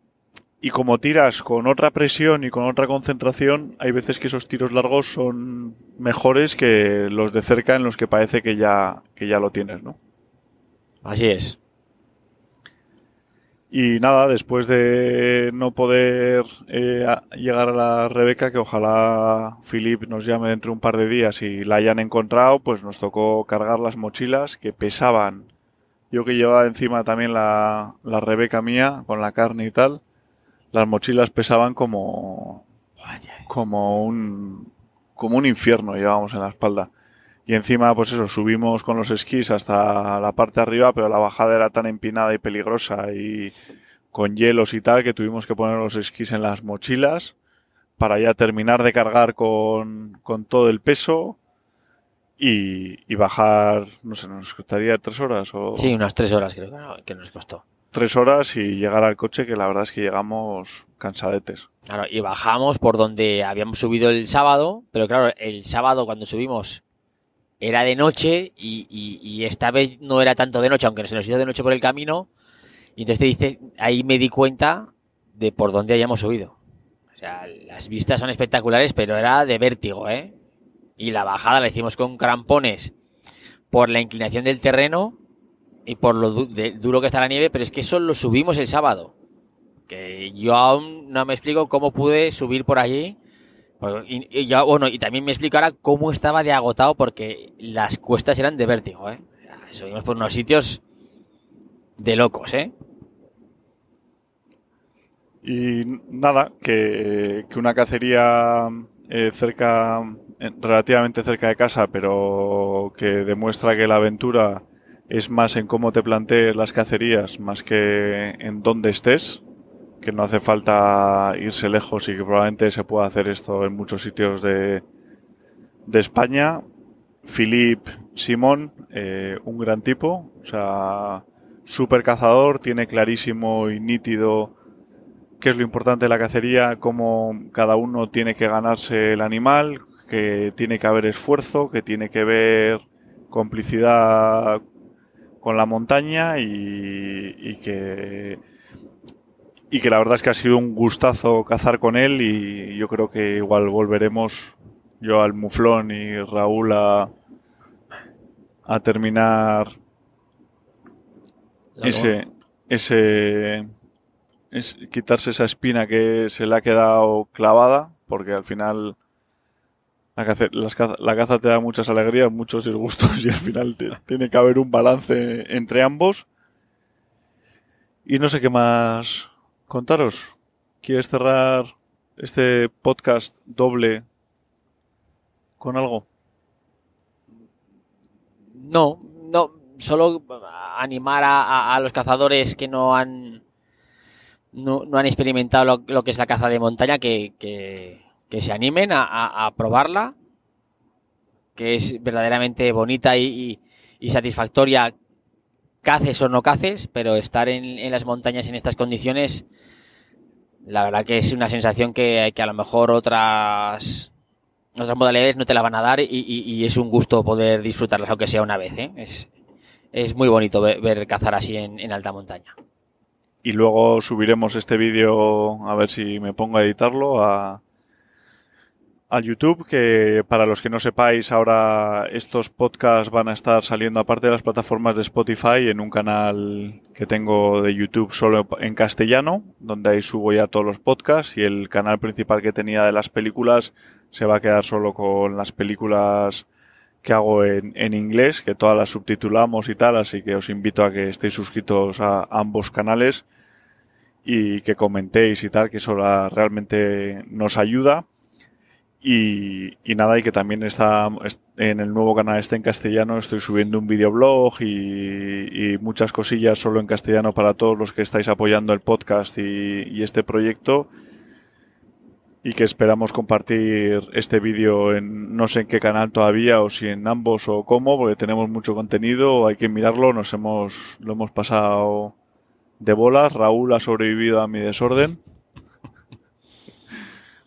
y como tiras con otra presión y con otra concentración, hay veces que esos tiros largos son mejores que los de cerca en los que parece que ya, que ya lo tienes, ¿no? Así es. Y nada, después de no poder eh, llegar a la Rebeca, que ojalá Philip nos llame dentro de un par de días y la hayan encontrado, pues nos tocó cargar las mochilas que pesaban. Yo que llevaba encima también la, la Rebeca mía, con la carne y tal, las mochilas pesaban como, como un, como un infierno llevábamos en la espalda. Y encima, pues eso, subimos con los esquís hasta la parte de arriba, pero la bajada era tan empinada y peligrosa y con hielos y tal que tuvimos que poner los esquís en las mochilas para ya terminar de cargar con, con todo el peso y, y bajar, no sé, nos costaría tres horas o Sí, unas tres horas creo que no- que nos costó. Tres horas y llegar al coche que la verdad es que llegamos cansadetes. Claro, y bajamos por donde habíamos subido el sábado, pero claro, el sábado cuando subimos era de noche y, y- y esta vez no era tanto de noche, aunque se nos hizo de noche por el camino. Y entonces te ahí me di cuenta de por dónde habíamos subido. O sea, las vistas son espectaculares, pero era de vértigo, ¿eh? Y la bajada la hicimos con crampones por la inclinación del terreno y por lo de- duro que está la nieve, pero es que eso lo subimos el sábado que yo aún no me explico cómo pude subir por allí. Y, bueno, y también me explico ahora cómo estaba de agotado porque las cuestas eran de vértigo, ¿eh? Subimos por unos sitios de locos, ¿eh? Y nada, que, que una cacería eh, cerca, eh, relativamente cerca de casa, pero que demuestra que la aventura es más en cómo te plantees las cacerías, más que en dónde estés, que no hace falta irse lejos y que probablemente se pueda hacer esto en muchos sitios de, de España. Philip Simón, eh, un gran tipo, o sea, súper cazador, tiene clarísimo y nítido qué es lo importante de la cacería, cómo cada uno tiene que ganarse el animal, que tiene que haber esfuerzo, que tiene que haber complicidad con la montaña y, y que y que la verdad es que ha sido un gustazo cazar con él y yo creo que igual volveremos yo al muflón y Raúl a, a terminar ese ese es quitarse esa espina que se le ha quedado clavada porque al final la caza, la caza te da muchas alegrías, muchos disgustos y al final tiene que haber un balance entre ambos. Y no sé qué más contaros. ¿Quieres cerrar este podcast doble con algo? No, no, solo animar a, a- a los cazadores que no han no, no han experimentado lo, lo que es la caza de montaña que, que- que se animen a, a- probarla, que es verdaderamente bonita y, y- satisfactoria, caces o no caces, pero estar en, en las montañas en estas condiciones, la verdad que es una sensación que, que a lo mejor otras otras modalidades no te la van a dar y, y- es un gusto poder disfrutarlas, aunque sea una vez. ¿eh? Es, es muy bonito ver, ver cazar así en, en alta montaña. Y luego subiremos este vídeo, a ver si me pongo a editarlo, a, a YouTube, que para los que no sepáis, ahora estos podcasts van a estar saliendo aparte de las plataformas de Spotify en un canal que tengo de YouTube solo en castellano, donde ahí subo ya todos los podcasts y el canal principal que tenía de las películas se va a quedar solo con las películas que hago en, en inglés, que todas las subtitulamos y tal, así que os invito a que estéis suscritos a ambos canales y que comentéis y tal, que eso la- realmente nos ayuda. Y, y nada, y que también está est- en el nuevo canal este en castellano, estoy subiendo un videoblog y, y muchas cosillas solo en castellano para todos los que estáis apoyando el podcast y, y este proyecto. Y que esperamos compartir este vídeo en no sé en qué canal todavía o si en ambos o cómo, porque tenemos mucho contenido, hay que mirarlo, nos hemos, lo hemos pasado de bolas, Raúl ha sobrevivido a mi desorden.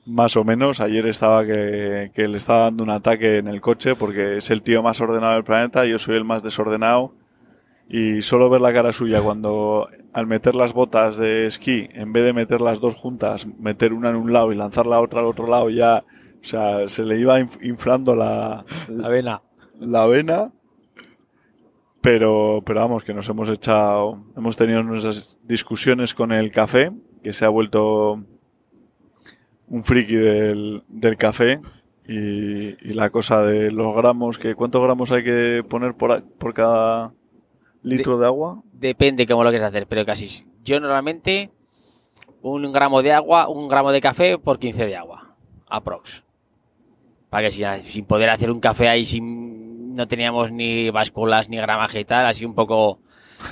Más o menos, ayer estaba que, que le estaba dando un ataque en el coche porque es el tío más ordenado del planeta, yo soy el más desordenado y solo ver la cara suya cuando al meter las botas de esquí, en vez de meter las dos juntas, meter una en un lado y lanzar la otra al otro lado, ya, o sea, se le iba inf- inflando la, La vena. la vena. Pero, pero vamos, que nos hemos echado, hemos tenido nuestras discusiones con el café, que se ha vuelto un friki del, del café. Y, y la cosa de los gramos, que ¿cuántos gramos hay que poner por, a- por cada litro de, agua? Depende cómo lo quieras hacer, pero casi. Yo normalmente un gramo de agua, un gramo de café por 15 de agua. Aprox. Para que sin, sin poder hacer un café ahí sin, no teníamos ni básculas ni gramaje y tal, así un poco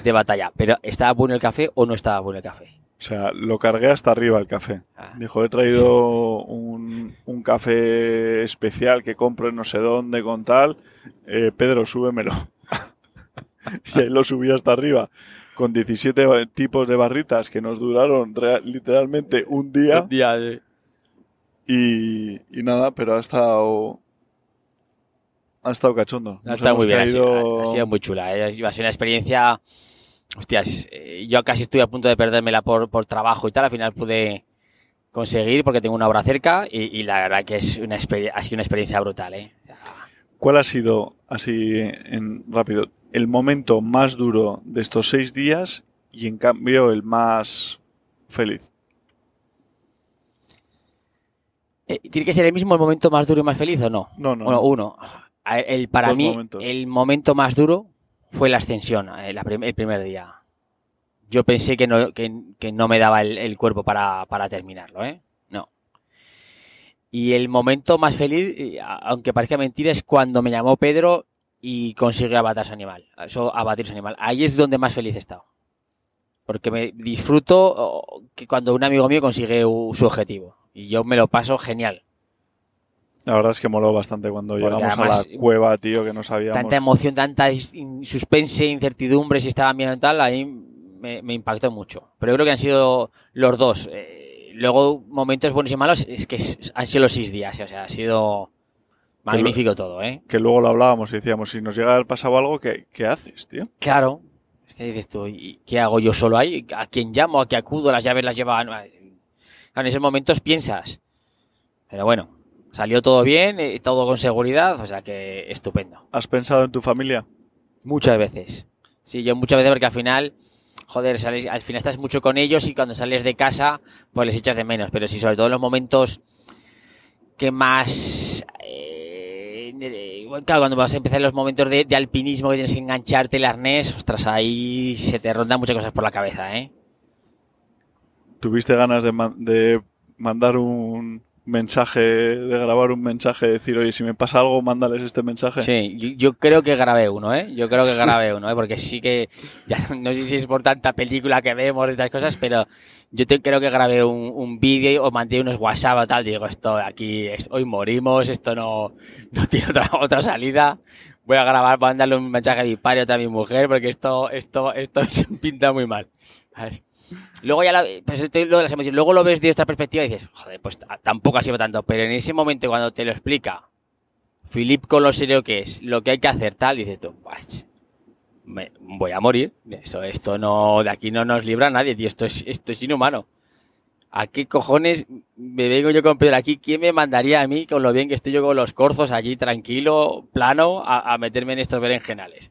de batalla. Pero ¿estaba bueno el café o no estaba bueno el café? O sea, lo cargué hasta arriba el café. Ah. Dijo, he traído un, un café especial que compro en no sé dónde con tal. Eh, Pedro, súbemelo. y ahí lo subí hasta arriba. Con 17 ba- tipos de barritas que nos duraron literalmente un día. Y, y nada, pero ha estado... Ha estado cachondo. Ha estado muy bien, ha sido, ha sido muy chula. ¿eh? Ha sido una experiencia. Hostias, eh, yo casi estuve a punto de perdérmela por, por trabajo y tal. Al final pude conseguir porque tengo una obra cerca y, y la verdad que es una experiencia, ha sido una experiencia brutal. ¿eh? ¿Cuál ha sido, así en rápido, el momento más duro de estos seis días y en cambio el más feliz? Eh, ¿Tiene que ser el mismo el momento más duro y más feliz o no? No, no. Bueno, no. uno. El, para Dos mí, momentos. el momento más duro fue la ascensión, eh, el primer día. Yo pensé que no, que, no me daba el, cuerpo para, para terminarlo, ¿eh? No. Y el momento más feliz, eh, aunque parezca mentira, es cuando me llamó Pedro y consiguió abatir animal. Eso, abatir su animal. Ahí es donde más feliz he estado. Porque me disfruto que cuando un amigo mío consigue su objetivo. Y yo me lo paso genial. La verdad es que moló bastante cuando Porque llegamos a la cueva, tío, que no sabíamos. tanta emoción, tanta suspense, incertidumbre si estaban bien o tal, ahí me, me impactó mucho. Pero yo creo que han sido los dos. Eh, luego, momentos buenos y malos, es que han sido los seis días. O sea, ha sido magnífico todo, ¿eh? Que luego lo hablábamos y decíamos, si nos llega a haber pasado algo, ¿qué, qué haces, tío? Claro. Es que dices tú, ¿y ¿qué hago yo solo ahí? ¿A quién llamo? ¿A qué acudo? Las llaves las. Claro, en esos momentos piensas. Pero bueno, salió todo bien, eh, todo con seguridad, o sea que estupendo. ¿Has pensado en tu familia? Muchas veces. Sí, yo muchas veces porque al final, joder, sales, al final estás mucho con ellos y cuando sales de casa, pues les echas de menos. Pero sí, sobre todo en los momentos que más... eh, eh, claro, cuando vas a empezar los momentos de, de alpinismo que tienes que engancharte el arnés, ostras, ahí se te rondan muchas cosas por la cabeza, ¿eh? ¿Tuviste ganas de, man- de mandar un mensaje, de grabar un mensaje, de decir, oye, si me pasa algo, mándales este mensaje? Sí, yo, creo que grabé uno, ¿eh? Yo creo que Sí. grabé uno, ¿eh? Porque sí que, ya no sé si es por tanta película que vemos y estas cosas, pero yo te- creo que grabé un, un vídeo o mandé unos WhatsApp o tal. Digo, esto aquí, es- hoy morimos, esto no, no tiene otra, otra salida. Voy a grabar, voy a mandarle un mensaje a mi padre, otra a mi mujer, porque esto, esto, esto se pinta muy mal. ¿sabes? Luego ya la- pues, estoy- lo de las emociones. luego lo ves de otra perspectiva y dices, joder, pues tampoco ha sido tanto. Pero en ese momento cuando te lo explica Philip con lo serio que es, lo que hay que hacer tal, dices tú, "Buah, ch, me, voy a morir. Esto, esto no, de aquí no nos libra nadie, tío. Esto es, esto es inhumano. ¿A qué cojones me vengo yo con Pedro aquí? ¿Quién me mandaría a mí, con lo bien que estoy yo con los corzos allí, tranquilo, plano, a, a meterme en estos berenjenales?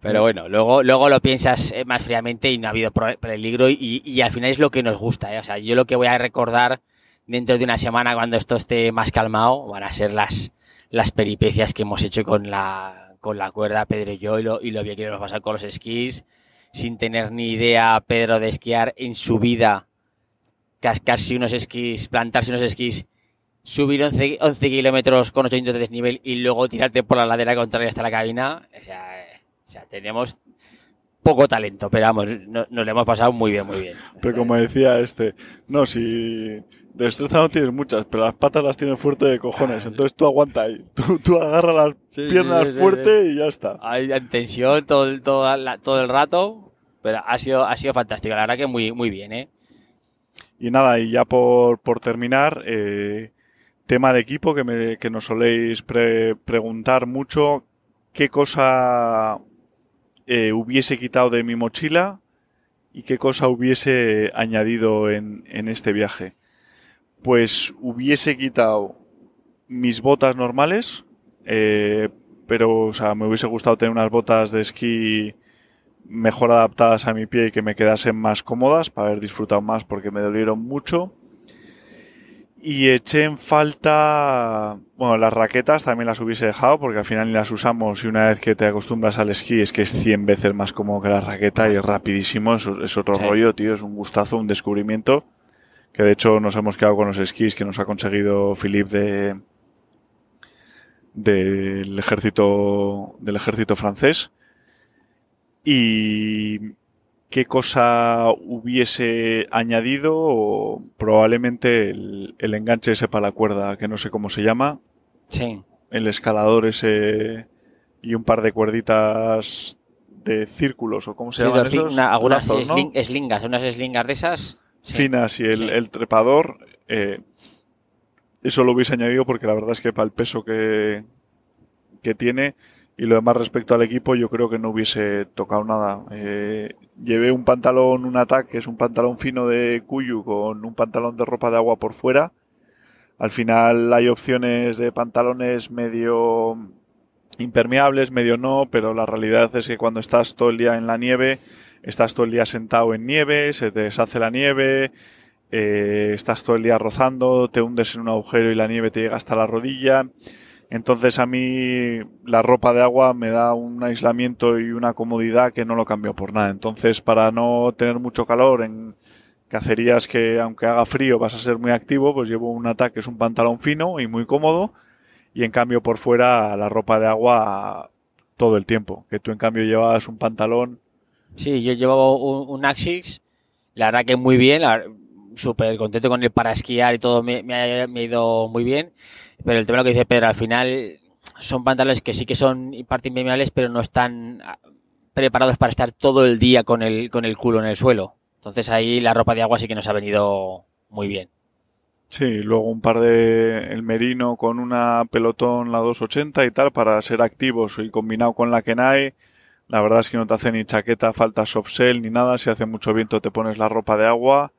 Pero bueno, luego, luego lo piensas eh, más fríamente y no ha habido peligro y, y al final es lo que nos gusta. ¿eh? O sea, yo lo que voy a recordar dentro de una semana cuando esto esté más calmado van a ser las, las peripecias que hemos hecho con la, con la cuerda Pedro y yo y lo, y lo bien que nos pasado con los esquís sin tener ni idea Pedro de esquiar en su vida, cascarse unos esquís, plantarse unos esquís, subir 11, 11 kilómetros con 800 de desnivel y luego tirarte por la ladera contraria hasta la cabina. O sea, o sea tenemos poco talento, pero vamos, no- nos lo hemos pasado muy bien, muy bien. Pero como decía este, no, si destreza no tienes muchas, pero las patas las tienes fuerte de cojones, entonces tú aguanta ahí. Tú, tú agarra las Sí, piernas sí, sí, fuerte y ya está. Hay en tensión todo el, todo, la- todo el rato, pero ha sido, ha sido fantástico, la verdad que muy, muy bien, ¿eh? Y nada, y ya por, por terminar, eh, tema de equipo que, me, que nos soléis pre- preguntar mucho, ¿qué cosa eh, hubiese quitado de mi mochila y qué cosa hubiese añadido en, en este viaje? Pues hubiese quitado mis botas normales, eh, pero o sea, me hubiese gustado tener unas botas de esquí mejor adaptadas a mi pie y que me quedasen más cómodas para haber disfrutado más porque me dolieron mucho. Y eché en falta, bueno, las raquetas también las hubiese dejado porque al final ni las usamos y una vez que te acostumbras al esquí es que es 100 veces más cómodo que la raqueta y es rapidísimo, es, es otro Sí. rollo, tío, es un gustazo, un descubrimiento que de hecho nos hemos quedado con los esquís que nos ha conseguido Philippe de del ejército del ejército francés y qué cosa hubiese añadido o probablemente el, el enganche ese para la cuerda que no sé cómo se llama Sí. el escalador ese y un par de cuerditas de círculos o cómo se Sí, llaman esos una- algunas slingas, unas slingas de esas. sí. finas y el, Sí. el trepador, eh, eso lo hubiese añadido porque la verdad es que para el peso que, que tiene y lo demás respecto al equipo yo creo que no hubiese tocado nada. Eh, llevé un pantalón, un ataque, que es un pantalón fino de Cuyu con un pantalón de ropa de agua por fuera. Al final hay opciones de pantalones medio impermeables, medio no, pero la realidad es que cuando estás todo el día en la nieve, estás todo el día sentado en nieve, se te deshace la nieve, eh, estás todo el día rozando, te hundes en un agujero y la nieve te llega hasta la rodilla. Entonces a mí la ropa de agua me da un aislamiento y una comodidad que no lo cambio por nada. Entonces para no tener mucho calor en cacerías que aunque haga frío vas a ser muy activo, pues llevo un ataque, es un pantalón fino y muy cómodo y en cambio por fuera la ropa de agua todo el tiempo. Que tú en cambio llevas un pantalón Sí, yo llevaba un, un Axis, la verdad que muy bien, súper contento con él para esquiar y todo me ha ido muy bien, pero el tema de lo que dice Pedro, al final son pantalones que sí que son parte impermeables, pero no están ah, preparados para estar todo el día con el, con el culo en el suelo. Entonces ahí la ropa de agua sí que nos ha venido muy bien. Sí, luego un par de el merino con una pelotón la 280 y tal para ser activos y combinado con la Kenai. La verdad es que no te hace ni chaqueta, falta soft shell ni nada. Si hace mucho viento te pones la ropa de agua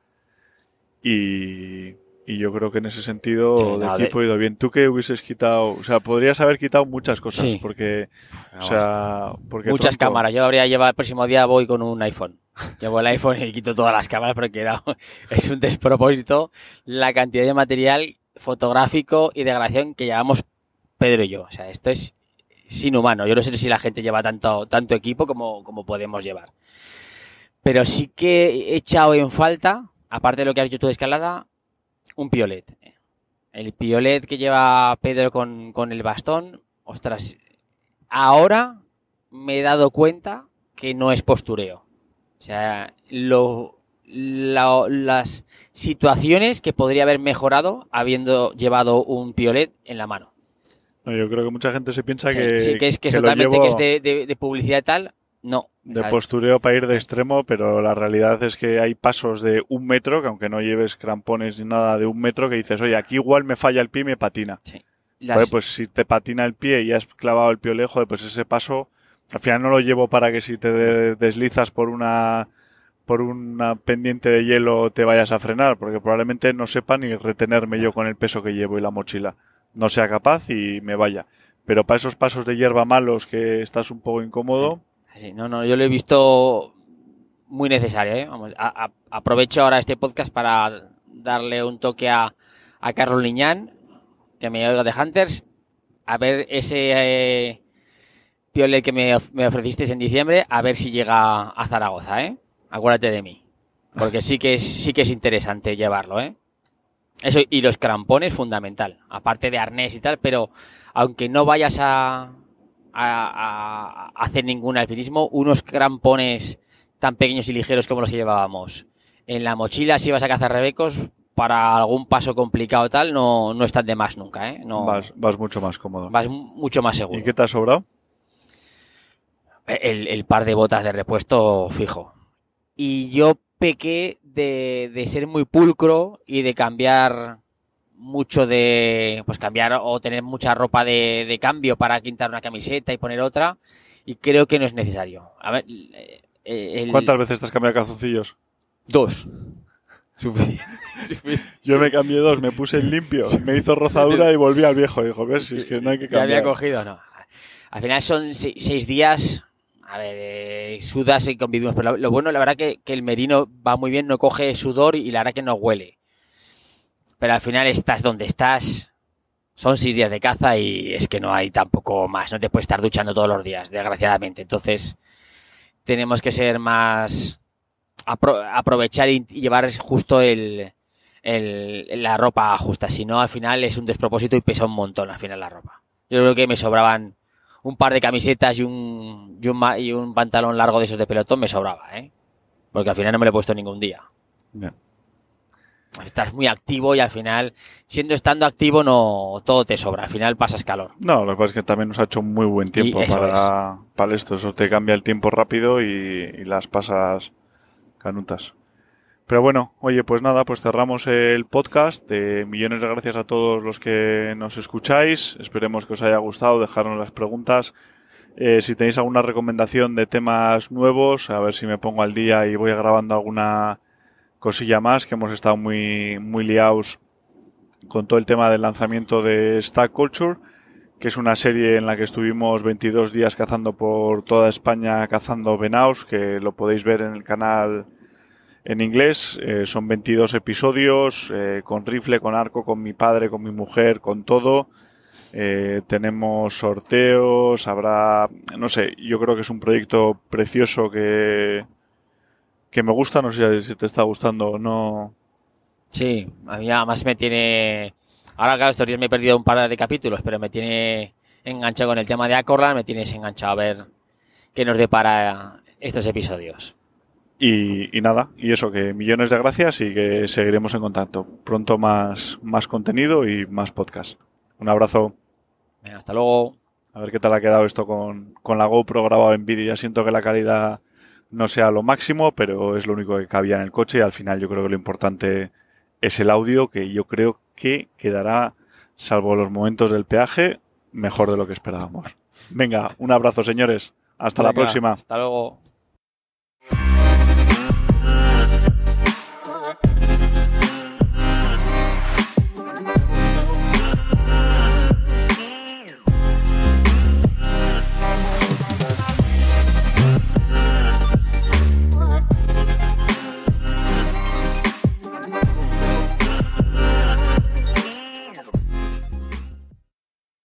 y, y yo creo que en ese sentido Sí, de- equipo ha ido bien. ¿Tú qué hubieses quitado? O sea, podrías haber quitado muchas cosas Sí. porque, o sea, porque Muchas pronto- cámaras. Yo habría llevado el próximo día voy con un iPhone. Llevo el iPhone y quito todas las cámaras porque era, es un despropósito la cantidad de material fotográfico y de grabación que llevamos Pedro y yo. O sea, esto es, es inhumano. Yo no sé si la gente lleva tanto, tanto equipo como, como podemos llevar. Pero sí que he echado en falta, aparte de lo que has dicho tú de escalada, un piolet. El piolet que lleva Pedro con, con el bastón, ostras, ahora me he dado cuenta que no es postureo. O sea, lo, la- las situaciones que podría haber mejorado habiendo llevado un piolet en la mano. No, yo creo que mucha gente se piensa Sí, que, sí, que es, que es lo totalmente llevo que es de, de- de publicidad y tal. No. de postureo para ir de extremo, pero la realidad es que hay pasos de un metro, que aunque no lleves crampones ni nada de un metro, que dices, oye, aquí igual me falla el pie y me patina. sí. Joder, pues si te patina el pie y has clavado el piolejo, pues ese paso, al final no lo llevo para que si te de- deslizas por una por una pendiente de hielo te vayas a frenar, porque probablemente no sepa ni retenerme yo con el peso que llevo y la mochila. No sea capaz y me vaya. Pero para esos pasos de hierba malos que estás un poco incómodo, Sí, no, no, yo lo he visto muy necesario. ¿eh? Vamos, a- a- aprovecho ahora este podcast para darle un toque a, a Carlos Liñán, que me oiga de Hunters, a ver ese eh, piolet que me, of- me ofrecisteis en diciembre, a ver si llega a Zaragoza. ¿eh? Acuérdate de mí, porque sí que es, sí que es interesante llevarlo. ¿eh? Eso y los crampones fundamental, aparte de arnés y tal, pero aunque no vayas a, a, a hacer ningún alpinismo, unos crampones tan pequeños y ligeros como los que llevábamos en la mochila, si vas a cazar rebecos, para algún paso complicado tal, no, no están de más nunca, ¿eh? No, vas, vas mucho más cómodo. vas mucho más seguro. ¿Y qué te ha sobrado? El, el par de botas de repuesto fijo. Y yo pequé de, de ser muy pulcro y de cambiar mucho de pues cambiar o tener mucha ropa de, de cambio para quitar una camiseta y poner otra y creo que no es necesario. A ver, eh, el- ¿Cuántas veces te has cambiado calzoncillos? Dos. Suficiente. Yo me cambié dos, me puse el limpio, me hizo rozadura y volví al viejo. Dijo, ves, si es que no hay que Ya había cambiar. cogido, no. Al final son se- seis días. A ver, eh, sudas y convivimos. Pero lo, lo bueno, la verdad, que, que el merino va muy bien, no coge sudor y la verdad que no huele. Pero al final estás donde estás. Son seis días de caza y es que no hay tampoco más. No te puedes estar duchando todos los días, desgraciadamente. Entonces, tenemos que ser más. apro- aprovechar y, llevar justo el, el- la ropa justa. Si no, al final es un despropósito y pesa un montón al final la ropa. Yo creo que me sobraban un par de camisetas y un, y un, y un pantalón largo de esos de pelotón, me sobraba, ¿eh? Porque al final no me lo he puesto ningún día. Estás muy activo y al final, siendo estando activo, no todo te sobra. Al final pasas calor. No, lo que pasa es que también nos ha hecho muy buen tiempo para, para esto. Eso te cambia el tiempo rápido y, y las pasas canutas. Pero bueno, oye, pues nada, pues cerramos el podcast. Eh, millones de gracias a todos los que nos escucháis. Esperemos que os haya gustado. Dejarnos las preguntas. Eh, si tenéis alguna recomendación de temas nuevos, a ver si me pongo al día y voy grabando alguna cosilla más, que hemos estado muy, muy liados con todo el tema del lanzamiento de Stack Culture, que es una serie en la que estuvimos 22 días cazando por toda España, cazando venaos, que lo podéis ver en el canal en inglés. Eh, son 22 episodios, eh, con rifle, con arco, con mi padre, con mi mujer, con todo. Eh, tenemos sorteos, habrá, no sé, yo creo que es un proyecto precioso que, que me gusta, no sé si te está gustando o no. Sí, a mí además me tiene... Ahora, claro, estos días me he perdido un par de capítulos, pero me tiene enganchado con el tema de Acorlan, me tienes enganchado a ver qué nos depara estos episodios. Y, y nada, y eso, que millones de gracias y que seguiremos en contacto. Pronto más, más contenido y más podcast. Un abrazo. Venga, hasta luego. A ver qué tal ha quedado esto con, con la GoPro grabado en vídeo. Ya siento que la calidad no sea lo máximo, pero es lo único que cabía en el coche y al final yo creo que lo importante es el audio, que yo creo que quedará, salvo los momentos del peaje, mejor de lo que esperábamos. Venga, un abrazo señores. Hasta la próxima. Hasta luego.